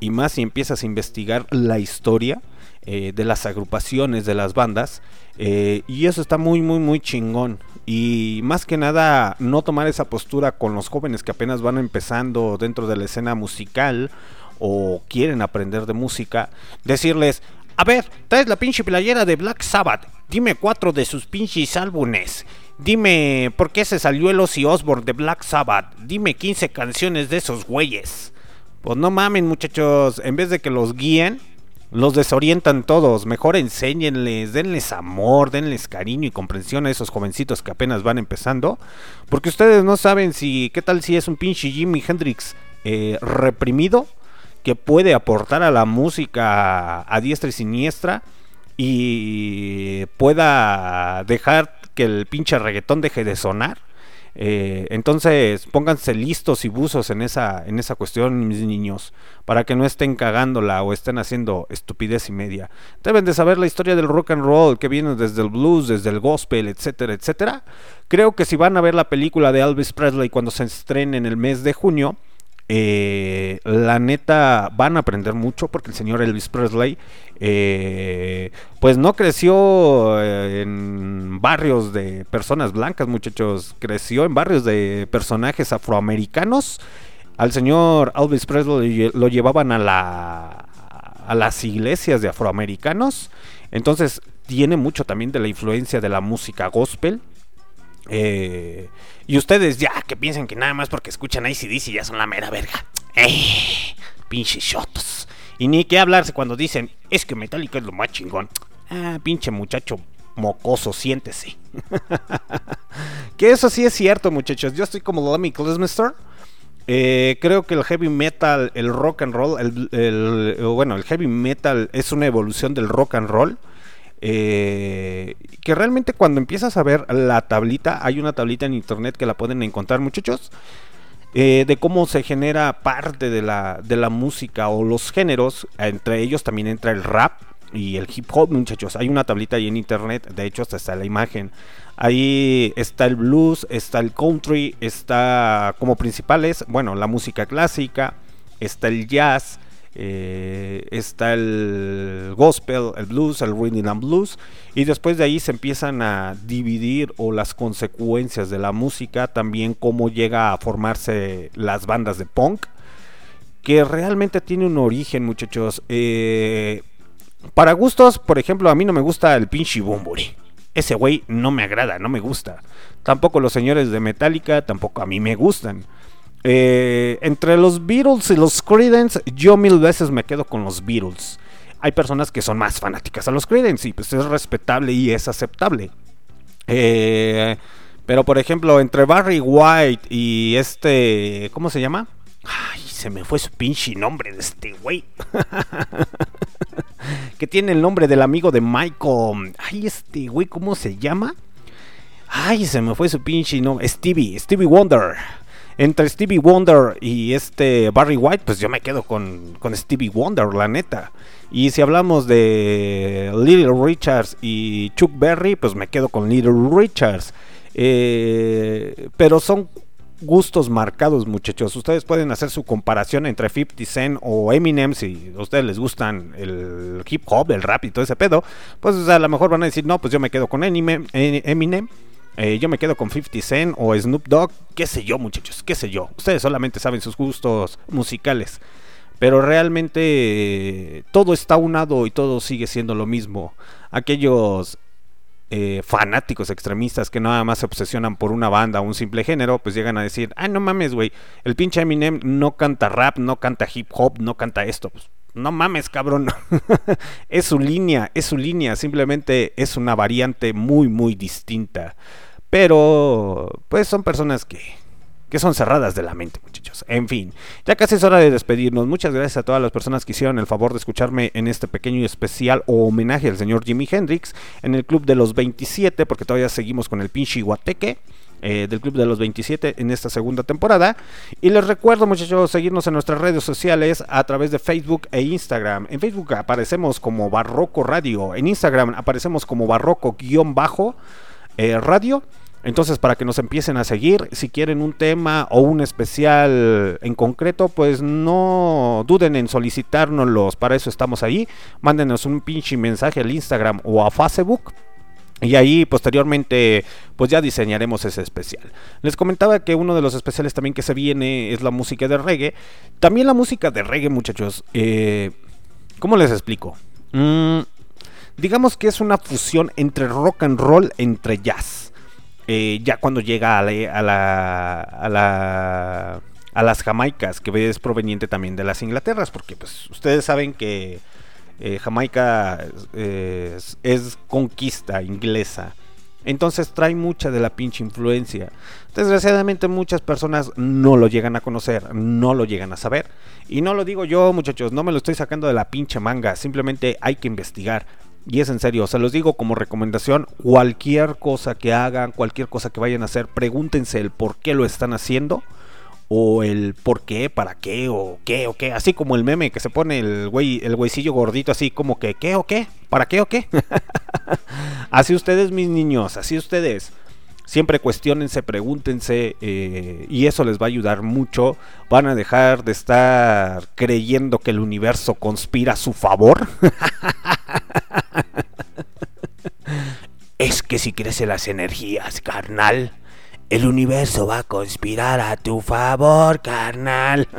y más si empiezas a investigar la historia eh, de las agrupaciones de las bandas eh, y eso está muy muy muy chingón y más que nada no tomar esa postura con los jóvenes que apenas van empezando dentro de la escena musical o quieren aprender de música, decirles, a ver, traes la pinche playera de Black Sabbath, dime cuatro de sus pinches álbumes. Dime por qué se salió el Ozzy Osbourne de Black Sabbath. Dime 15 canciones de esos güeyes. Pues no mamen, muchachos. En vez de que los guíen, los desorientan todos. Mejor enséñenles, denles amor, denles cariño y comprensión a esos jovencitos que apenas van empezando. Porque ustedes no saben si, qué tal si es un pinche Jimi Hendrix eh, reprimido que puede aportar a la música a diestra y siniestra y pueda dejar que el pinche reggaetón deje de sonar. Eh, entonces pónganse listos y buzos en esa, en esa cuestión, mis niños, para que no estén cagándola o estén haciendo estupidez y media. Deben de saber la historia del rock and roll que viene desde el blues, desde el gospel, etcétera, etcétera. Creo que si van a ver la película de Elvis Presley cuando se estrene en el mes de junio, eh, la neta van a aprender mucho porque el señor Elvis Presley eh, pues no creció eh, en barrios de personas blancas muchachos. Creció en barrios de personajes afroamericanos. Al señor Elvis Presley lo llevaban a la a las iglesias de afroamericanos. Entonces tiene mucho también de la influencia de la música gospel eh, y ustedes ya que piensen que nada más porque escuchan ACDC ya son la mera verga. Eh, pinche shotos. Y ni que hablarse cuando dicen, es que Metallica es lo más chingón. Ah, pinche muchacho mocoso, siéntese. que eso sí es cierto, muchachos. Yo estoy como Lemmy Kilmister. Eh, creo que el heavy metal, el rock and roll, el, bueno, el heavy metal es una evolución del rock and roll. Eh, que realmente cuando empiezas a ver la tablita, hay una tablita en internet que la pueden encontrar muchachos, eh, de cómo se genera parte de la, de la música o los géneros, entre ellos también entra el rap y el hip hop muchachos, hay una tablita ahí en internet, de hecho hasta está la imagen, ahí está el blues, está el country, está como principales, bueno, la música clásica, está el jazz, eh, está el gospel, el blues, el rhythm and blues, y después de ahí se empiezan a dividir o las consecuencias de la música, también cómo llega a formarse las bandas de punk, que realmente tiene un origen, muchachos. Eh, para gustos, por ejemplo, a mí no me gusta el pinche Bumburi. Ese güey no me agrada, no me gusta. Tampoco los señores de Metallica, tampoco a mí me gustan. Eh, entre los Beatles y los Creedence, yo mil veces me quedo con los Beatles. Hay personas que son más fanáticas a los Creedence y pues es respetable y es aceptable. Eh, pero por ejemplo, entre Barry White y este, ¿cómo se llama? Ay, se me fue su pinche nombre de este güey. que tiene el nombre del amigo de Michael. Ay, este güey, ¿cómo se llama? Ay, se me fue su pinche nombre. Stevie, Stevie Wonder. Entre Stevie Wonder y este Barry White, pues yo me quedo con, con Stevie Wonder, la neta. Y si hablamos de Little Richards y Chuck Berry, pues me quedo con Little Richards. Eh, pero son gustos marcados, muchachos. Ustedes pueden hacer su comparación entre 50 Cent o Eminem si a ustedes les gustan el hip hop, el rap y todo ese pedo. Pues a lo mejor van a decir, no, pues yo me quedo con Eminem. Eh, yo me quedo con 50 Cent o Snoop Dogg, qué sé yo, muchachos, qué sé yo. Ustedes solamente saben sus gustos musicales. Pero realmente todo está unado y todo sigue siendo lo mismo. Aquellos eh, fanáticos extremistas que nada más se obsesionan por una banda o un simple género, pues llegan a decir, ah, no mames, güey, el pinche Eminem no canta rap, no canta hip hop, no canta esto. Pues, no mames, cabrón. es su línea, es su línea, simplemente es una variante muy, muy distinta. Pero, pues son personas que, que son cerradas de la mente, muchachos. En fin, ya casi es hora de despedirnos. Muchas gracias a todas las personas que hicieron el favor de escucharme en este pequeño especial o homenaje al señor Jimi Hendrix en el Club de los 27, porque todavía seguimos con el pinche Guateque. Eh, del Club de los 27 en esta segunda temporada. Y les recuerdo, muchachos, seguirnos en nuestras redes sociales a través de Facebook e Instagram. En Facebook aparecemos como Barroco Radio. En Instagram aparecemos como Barroco-Bajo eh, Radio. Entonces, para que nos empiecen a seguir, si quieren un tema o un especial en concreto, pues no duden en solicitárnoslos. Para eso estamos ahí. Mándenos un pinche mensaje al Instagram o a Facebook. Y ahí posteriormente pues ya diseñaremos ese especial. Les comentaba que uno de los especiales también que se viene es la música de reggae. También la música de reggae muchachos. Eh, ¿Cómo les explico? Mm, digamos que es una fusión entre rock and roll, entre jazz. Eh, ya cuando llega a la, a la, a las Jamaicas, que es proveniente también de las Inglaterras, porque pues ustedes saben que eh, Jamaica es, es, conquista inglesa. Entonces trae mucha de la pinche influencia. Desgraciadamente muchas personas no lo llegan a conocer, no lo llegan a saber. Y no lo digo yo muchachos, no me lo estoy sacando de la pinche manga, simplemente hay que investigar. Y es en serio, se los digo como recomendación, cualquier cosa que hagan, cualquier cosa que vayan a hacer, pregúntense el por qué lo están haciendo o el por qué, para qué o qué o qué, así como el meme que se pone el güey el güeycillo gordito así como que qué o qué, para qué o qué. así ustedes mis niños, así ustedes. Siempre cuestionense, pregúntense eh, y eso les va a ayudar mucho. Van a dejar de estar creyendo que el universo conspira a su favor. es que si crece las energías, carnal, el universo va a conspirar a tu favor, carnal.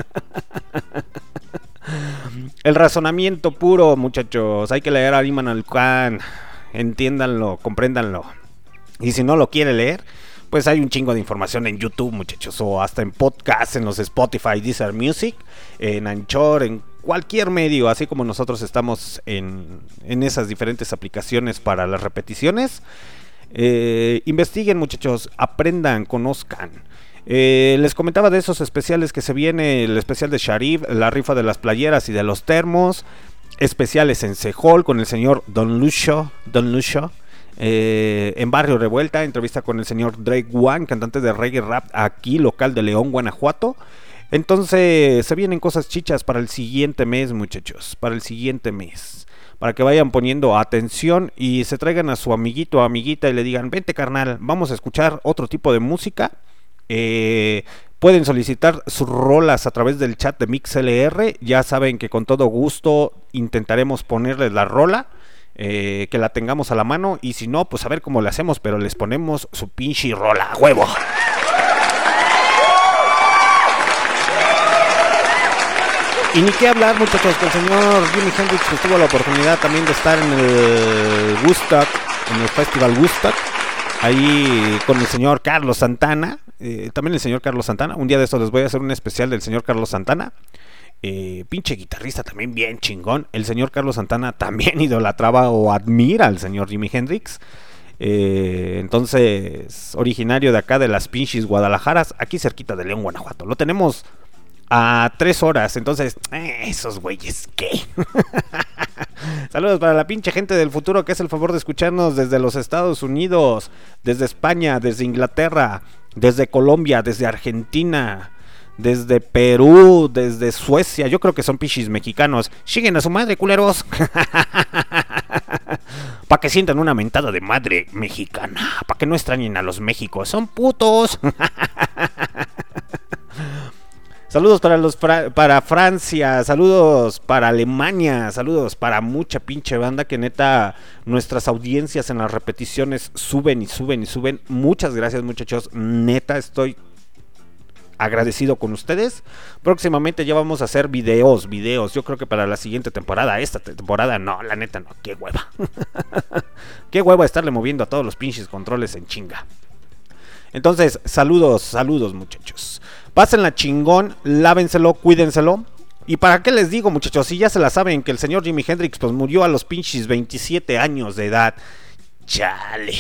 el razonamiento puro, muchachos. Hay que leer a Iman Khan. Entiéndanlo, compréndanlo. Y si no lo quiere leer, pues hay un chingo de información en YouTube, muchachos, o hasta en podcast, en los Spotify, Deezer Music, en Anchor, en cualquier medio, así como nosotros estamos en, en esas diferentes aplicaciones para las repeticiones. Eh, investiguen, muchachos, aprendan, conozcan. Eh, les comentaba de esos especiales que se viene, el especial de Sharif, la rifa de las playeras y de los termos, especiales en Sehol con el señor Don Lucio, Don Lucio. Eh, en Barrio Revuelta, entrevista con el señor Drake One, cantante de reggae rap aquí, local de León, Guanajuato. Entonces, se vienen cosas chichas para el siguiente mes, muchachos, para el siguiente mes. Para que vayan poniendo atención y se traigan a su amiguito o amiguita y le digan, vente carnal, vamos a escuchar otro tipo de música. Eh, Pueden solicitar sus rolas a través del chat de MixLR. Ya saben que con todo gusto intentaremos ponerles la rola. eh, que la tengamos a la mano. Y si no, pues a ver cómo le hacemos. Pero les ponemos su pinche rola. ¡Huevo! Y ni qué hablar, muchachos, que el señor Jimi Hendrix pues, tuvo la oportunidad también de estar en el Woodstock, en el Festival Woodstock, ahí con el señor Carlos Santana, eh, también el señor Carlos Santana. Un día de estos les voy a hacer un especial del señor Carlos Santana. Eh, pinche guitarrista también bien chingón. El señor Carlos Santana también idolatraba o admira al señor Jimi Hendrix. Eh, entonces, originario de acá de las pinches Guadalajaras, aquí cerquita de León, Guanajuato. Lo tenemos a tres horas. Entonces, eh, esos güeyes, ¿qué? Saludos para la pinche gente del futuro que es el favor de escucharnos desde los Estados Unidos, desde España, desde Inglaterra, desde Colombia, desde Argentina, desde Perú, desde Suecia. Yo creo que son pichis mexicanos. Siguen a su madre, culeros. para que sientan una mentada de madre mexicana. Para que no extrañen a los Méxicos. Son putos. Saludos para los para Francia, saludos para Alemania, saludos para mucha pinche banda que neta nuestras audiencias en las repeticiones suben y suben y suben. Muchas gracias muchachos, neta estoy agradecido con ustedes. Próximamente ya vamos a hacer videos, videos. Yo creo que para la siguiente temporada, esta temporada no, la neta no, qué hueva. qué hueva estarle moviendo a todos los pinches controles en chinga. Entonces, saludos, saludos muchachos. Pásenla chingón, lávenselo, cuídenselo. ¿Y para qué les digo, muchachos? Si ya se la saben que el señor Jimi Hendrix pues murió a los pinches 27 años de edad. Chale.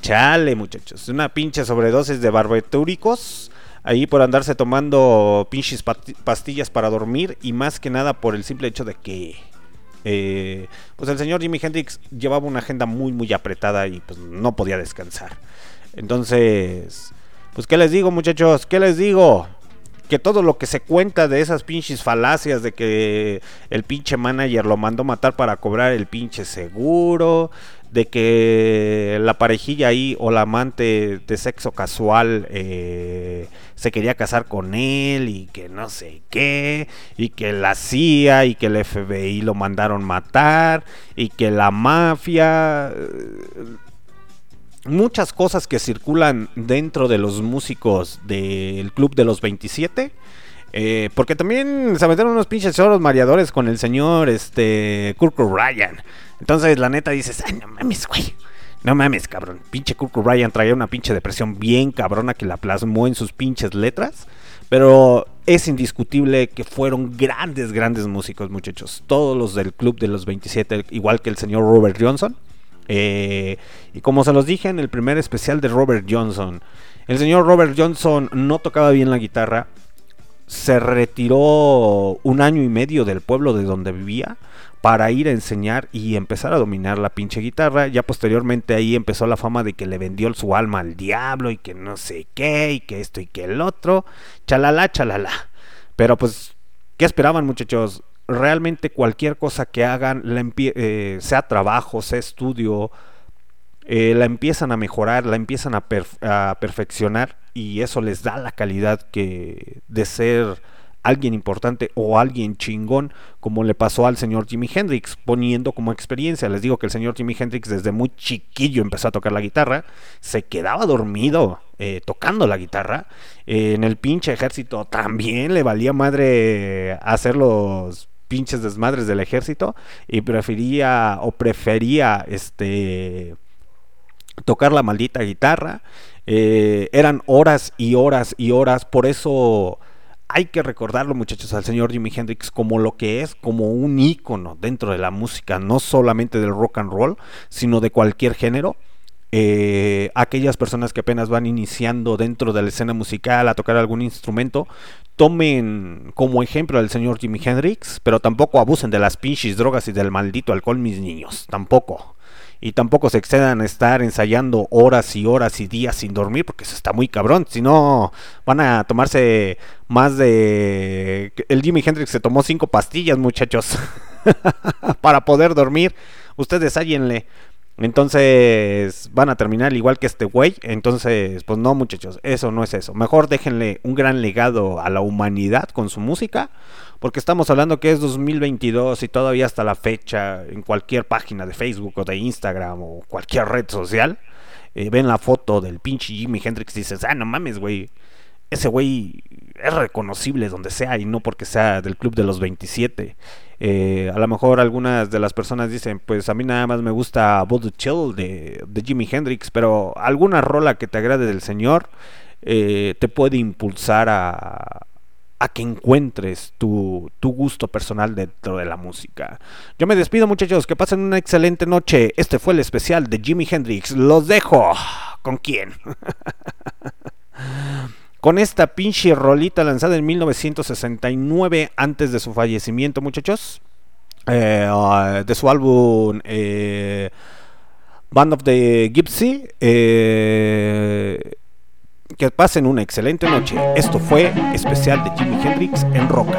Chale, muchachos. Una pinche sobredosis de barbitúricos. Ahí por andarse tomando pinches pastillas para dormir. Y más que nada por el simple hecho de que. eh, pues el señor Jimi Hendrix llevaba una agenda muy, muy apretada y pues no podía descansar. Entonces. Pues, ¿qué les digo, muchachos? ¿Qué les digo? Que todo lo que se cuenta de esas pinches falacias de que el pinche manager lo mandó matar para cobrar el pinche seguro, de que la parejilla ahí o la amante de sexo casual eh, se quería casar con él y que no sé qué, y que la CIA y que el FBI lo mandaron matar, y que la mafia... eh, muchas cosas que circulan dentro de los músicos del Club de los 27. eh, porque también se metieron unos pinches choros mareadores con el señor este Kurt Ryan. Entonces la neta dices, ay no mames, güey. No mames, cabrón. Pinche Kurt Ryan traía una pinche depresión bien cabrona que la plasmó en sus pinches letras. Pero es indiscutible que fueron grandes, grandes músicos, muchachos. Todos los del Club de los 27, igual que el señor Robert Johnson. Eh, y como se los dije en el primer especial de Robert Johnson, el señor Robert Johnson no tocaba bien la guitarra, se retiró un año y medio del pueblo de donde vivía para ir a enseñar y empezar a dominar la pinche guitarra. Ya posteriormente ahí empezó la fama de que le vendió su alma al diablo y que no sé qué y que esto y que el otro. Chalala, chalala. Pero pues, ¿qué esperaban muchachos? Realmente cualquier cosa que hagan, la eh, sea trabajo, sea estudio, eh, la empiezan a mejorar, la empiezan a perfeccionar y eso les da la calidad que de ser alguien importante o alguien chingón como le pasó al señor Jimi Hendrix poniendo como experiencia. Les digo que el señor Jimi Hendrix desde muy chiquillo empezó a tocar la guitarra se quedaba dormido eh, tocando la guitarra Eh, en el pinche ejército también le valía madre hacer los pinches desmadres del ejército y prefería o prefería este tocar la maldita guitarra. Eh, eran horas y horas y horas. Por eso hay que recordarlo, muchachos, al señor Jimi Hendrix como lo que es, como un ícono dentro de la música, no solamente del rock and roll, sino de cualquier género. Eh, aquellas personas que apenas van iniciando dentro de la escena musical a tocar algún instrumento, tomen como ejemplo al señor Jimi Hendrix, pero tampoco abusen de las pinches drogas y del maldito alcohol, mis niños, tampoco y tampoco se excedan a estar ensayando horas y horas y días sin dormir porque eso está muy cabrón. Si no, van a tomarse más de... El Jimi Hendrix se tomó cinco pastillas, muchachos, para poder dormir. Ustedes hállenle. Entonces van a terminar igual que este güey. Entonces, pues no muchachos, eso no es eso. Mejor déjenle un gran legado a la humanidad con su música. Porque estamos hablando que es 2022 y todavía hasta la fecha en cualquier página de Facebook o de Instagram o cualquier red social. eh, ven la foto del pinche Jimi Hendrix y dices, ah, no mames, güey. Ese güey es reconocible donde sea y no porque sea del club de los 27. Eh, a lo mejor algunas de las personas dicen, pues a mí nada más me gusta Voodoo Chill de, de Jimi Hendrix, pero alguna rola que te agrade del señor eh, te puede impulsar a, a que encuentres tu, tu gusto personal dentro de la música. Yo me despido muchachos, que pasen una excelente noche. Este fue el especial de Jimi Hendrix. Los dejo. ¿Con quién? con esta pinche rolita lanzada en 1969 antes de su fallecimiento, muchachos. Eh, uh, de su álbum eh, Band of the Gypsy. Eh, que pasen una excelente noche. Esto fue especial de Jimi Hendrix en Roca.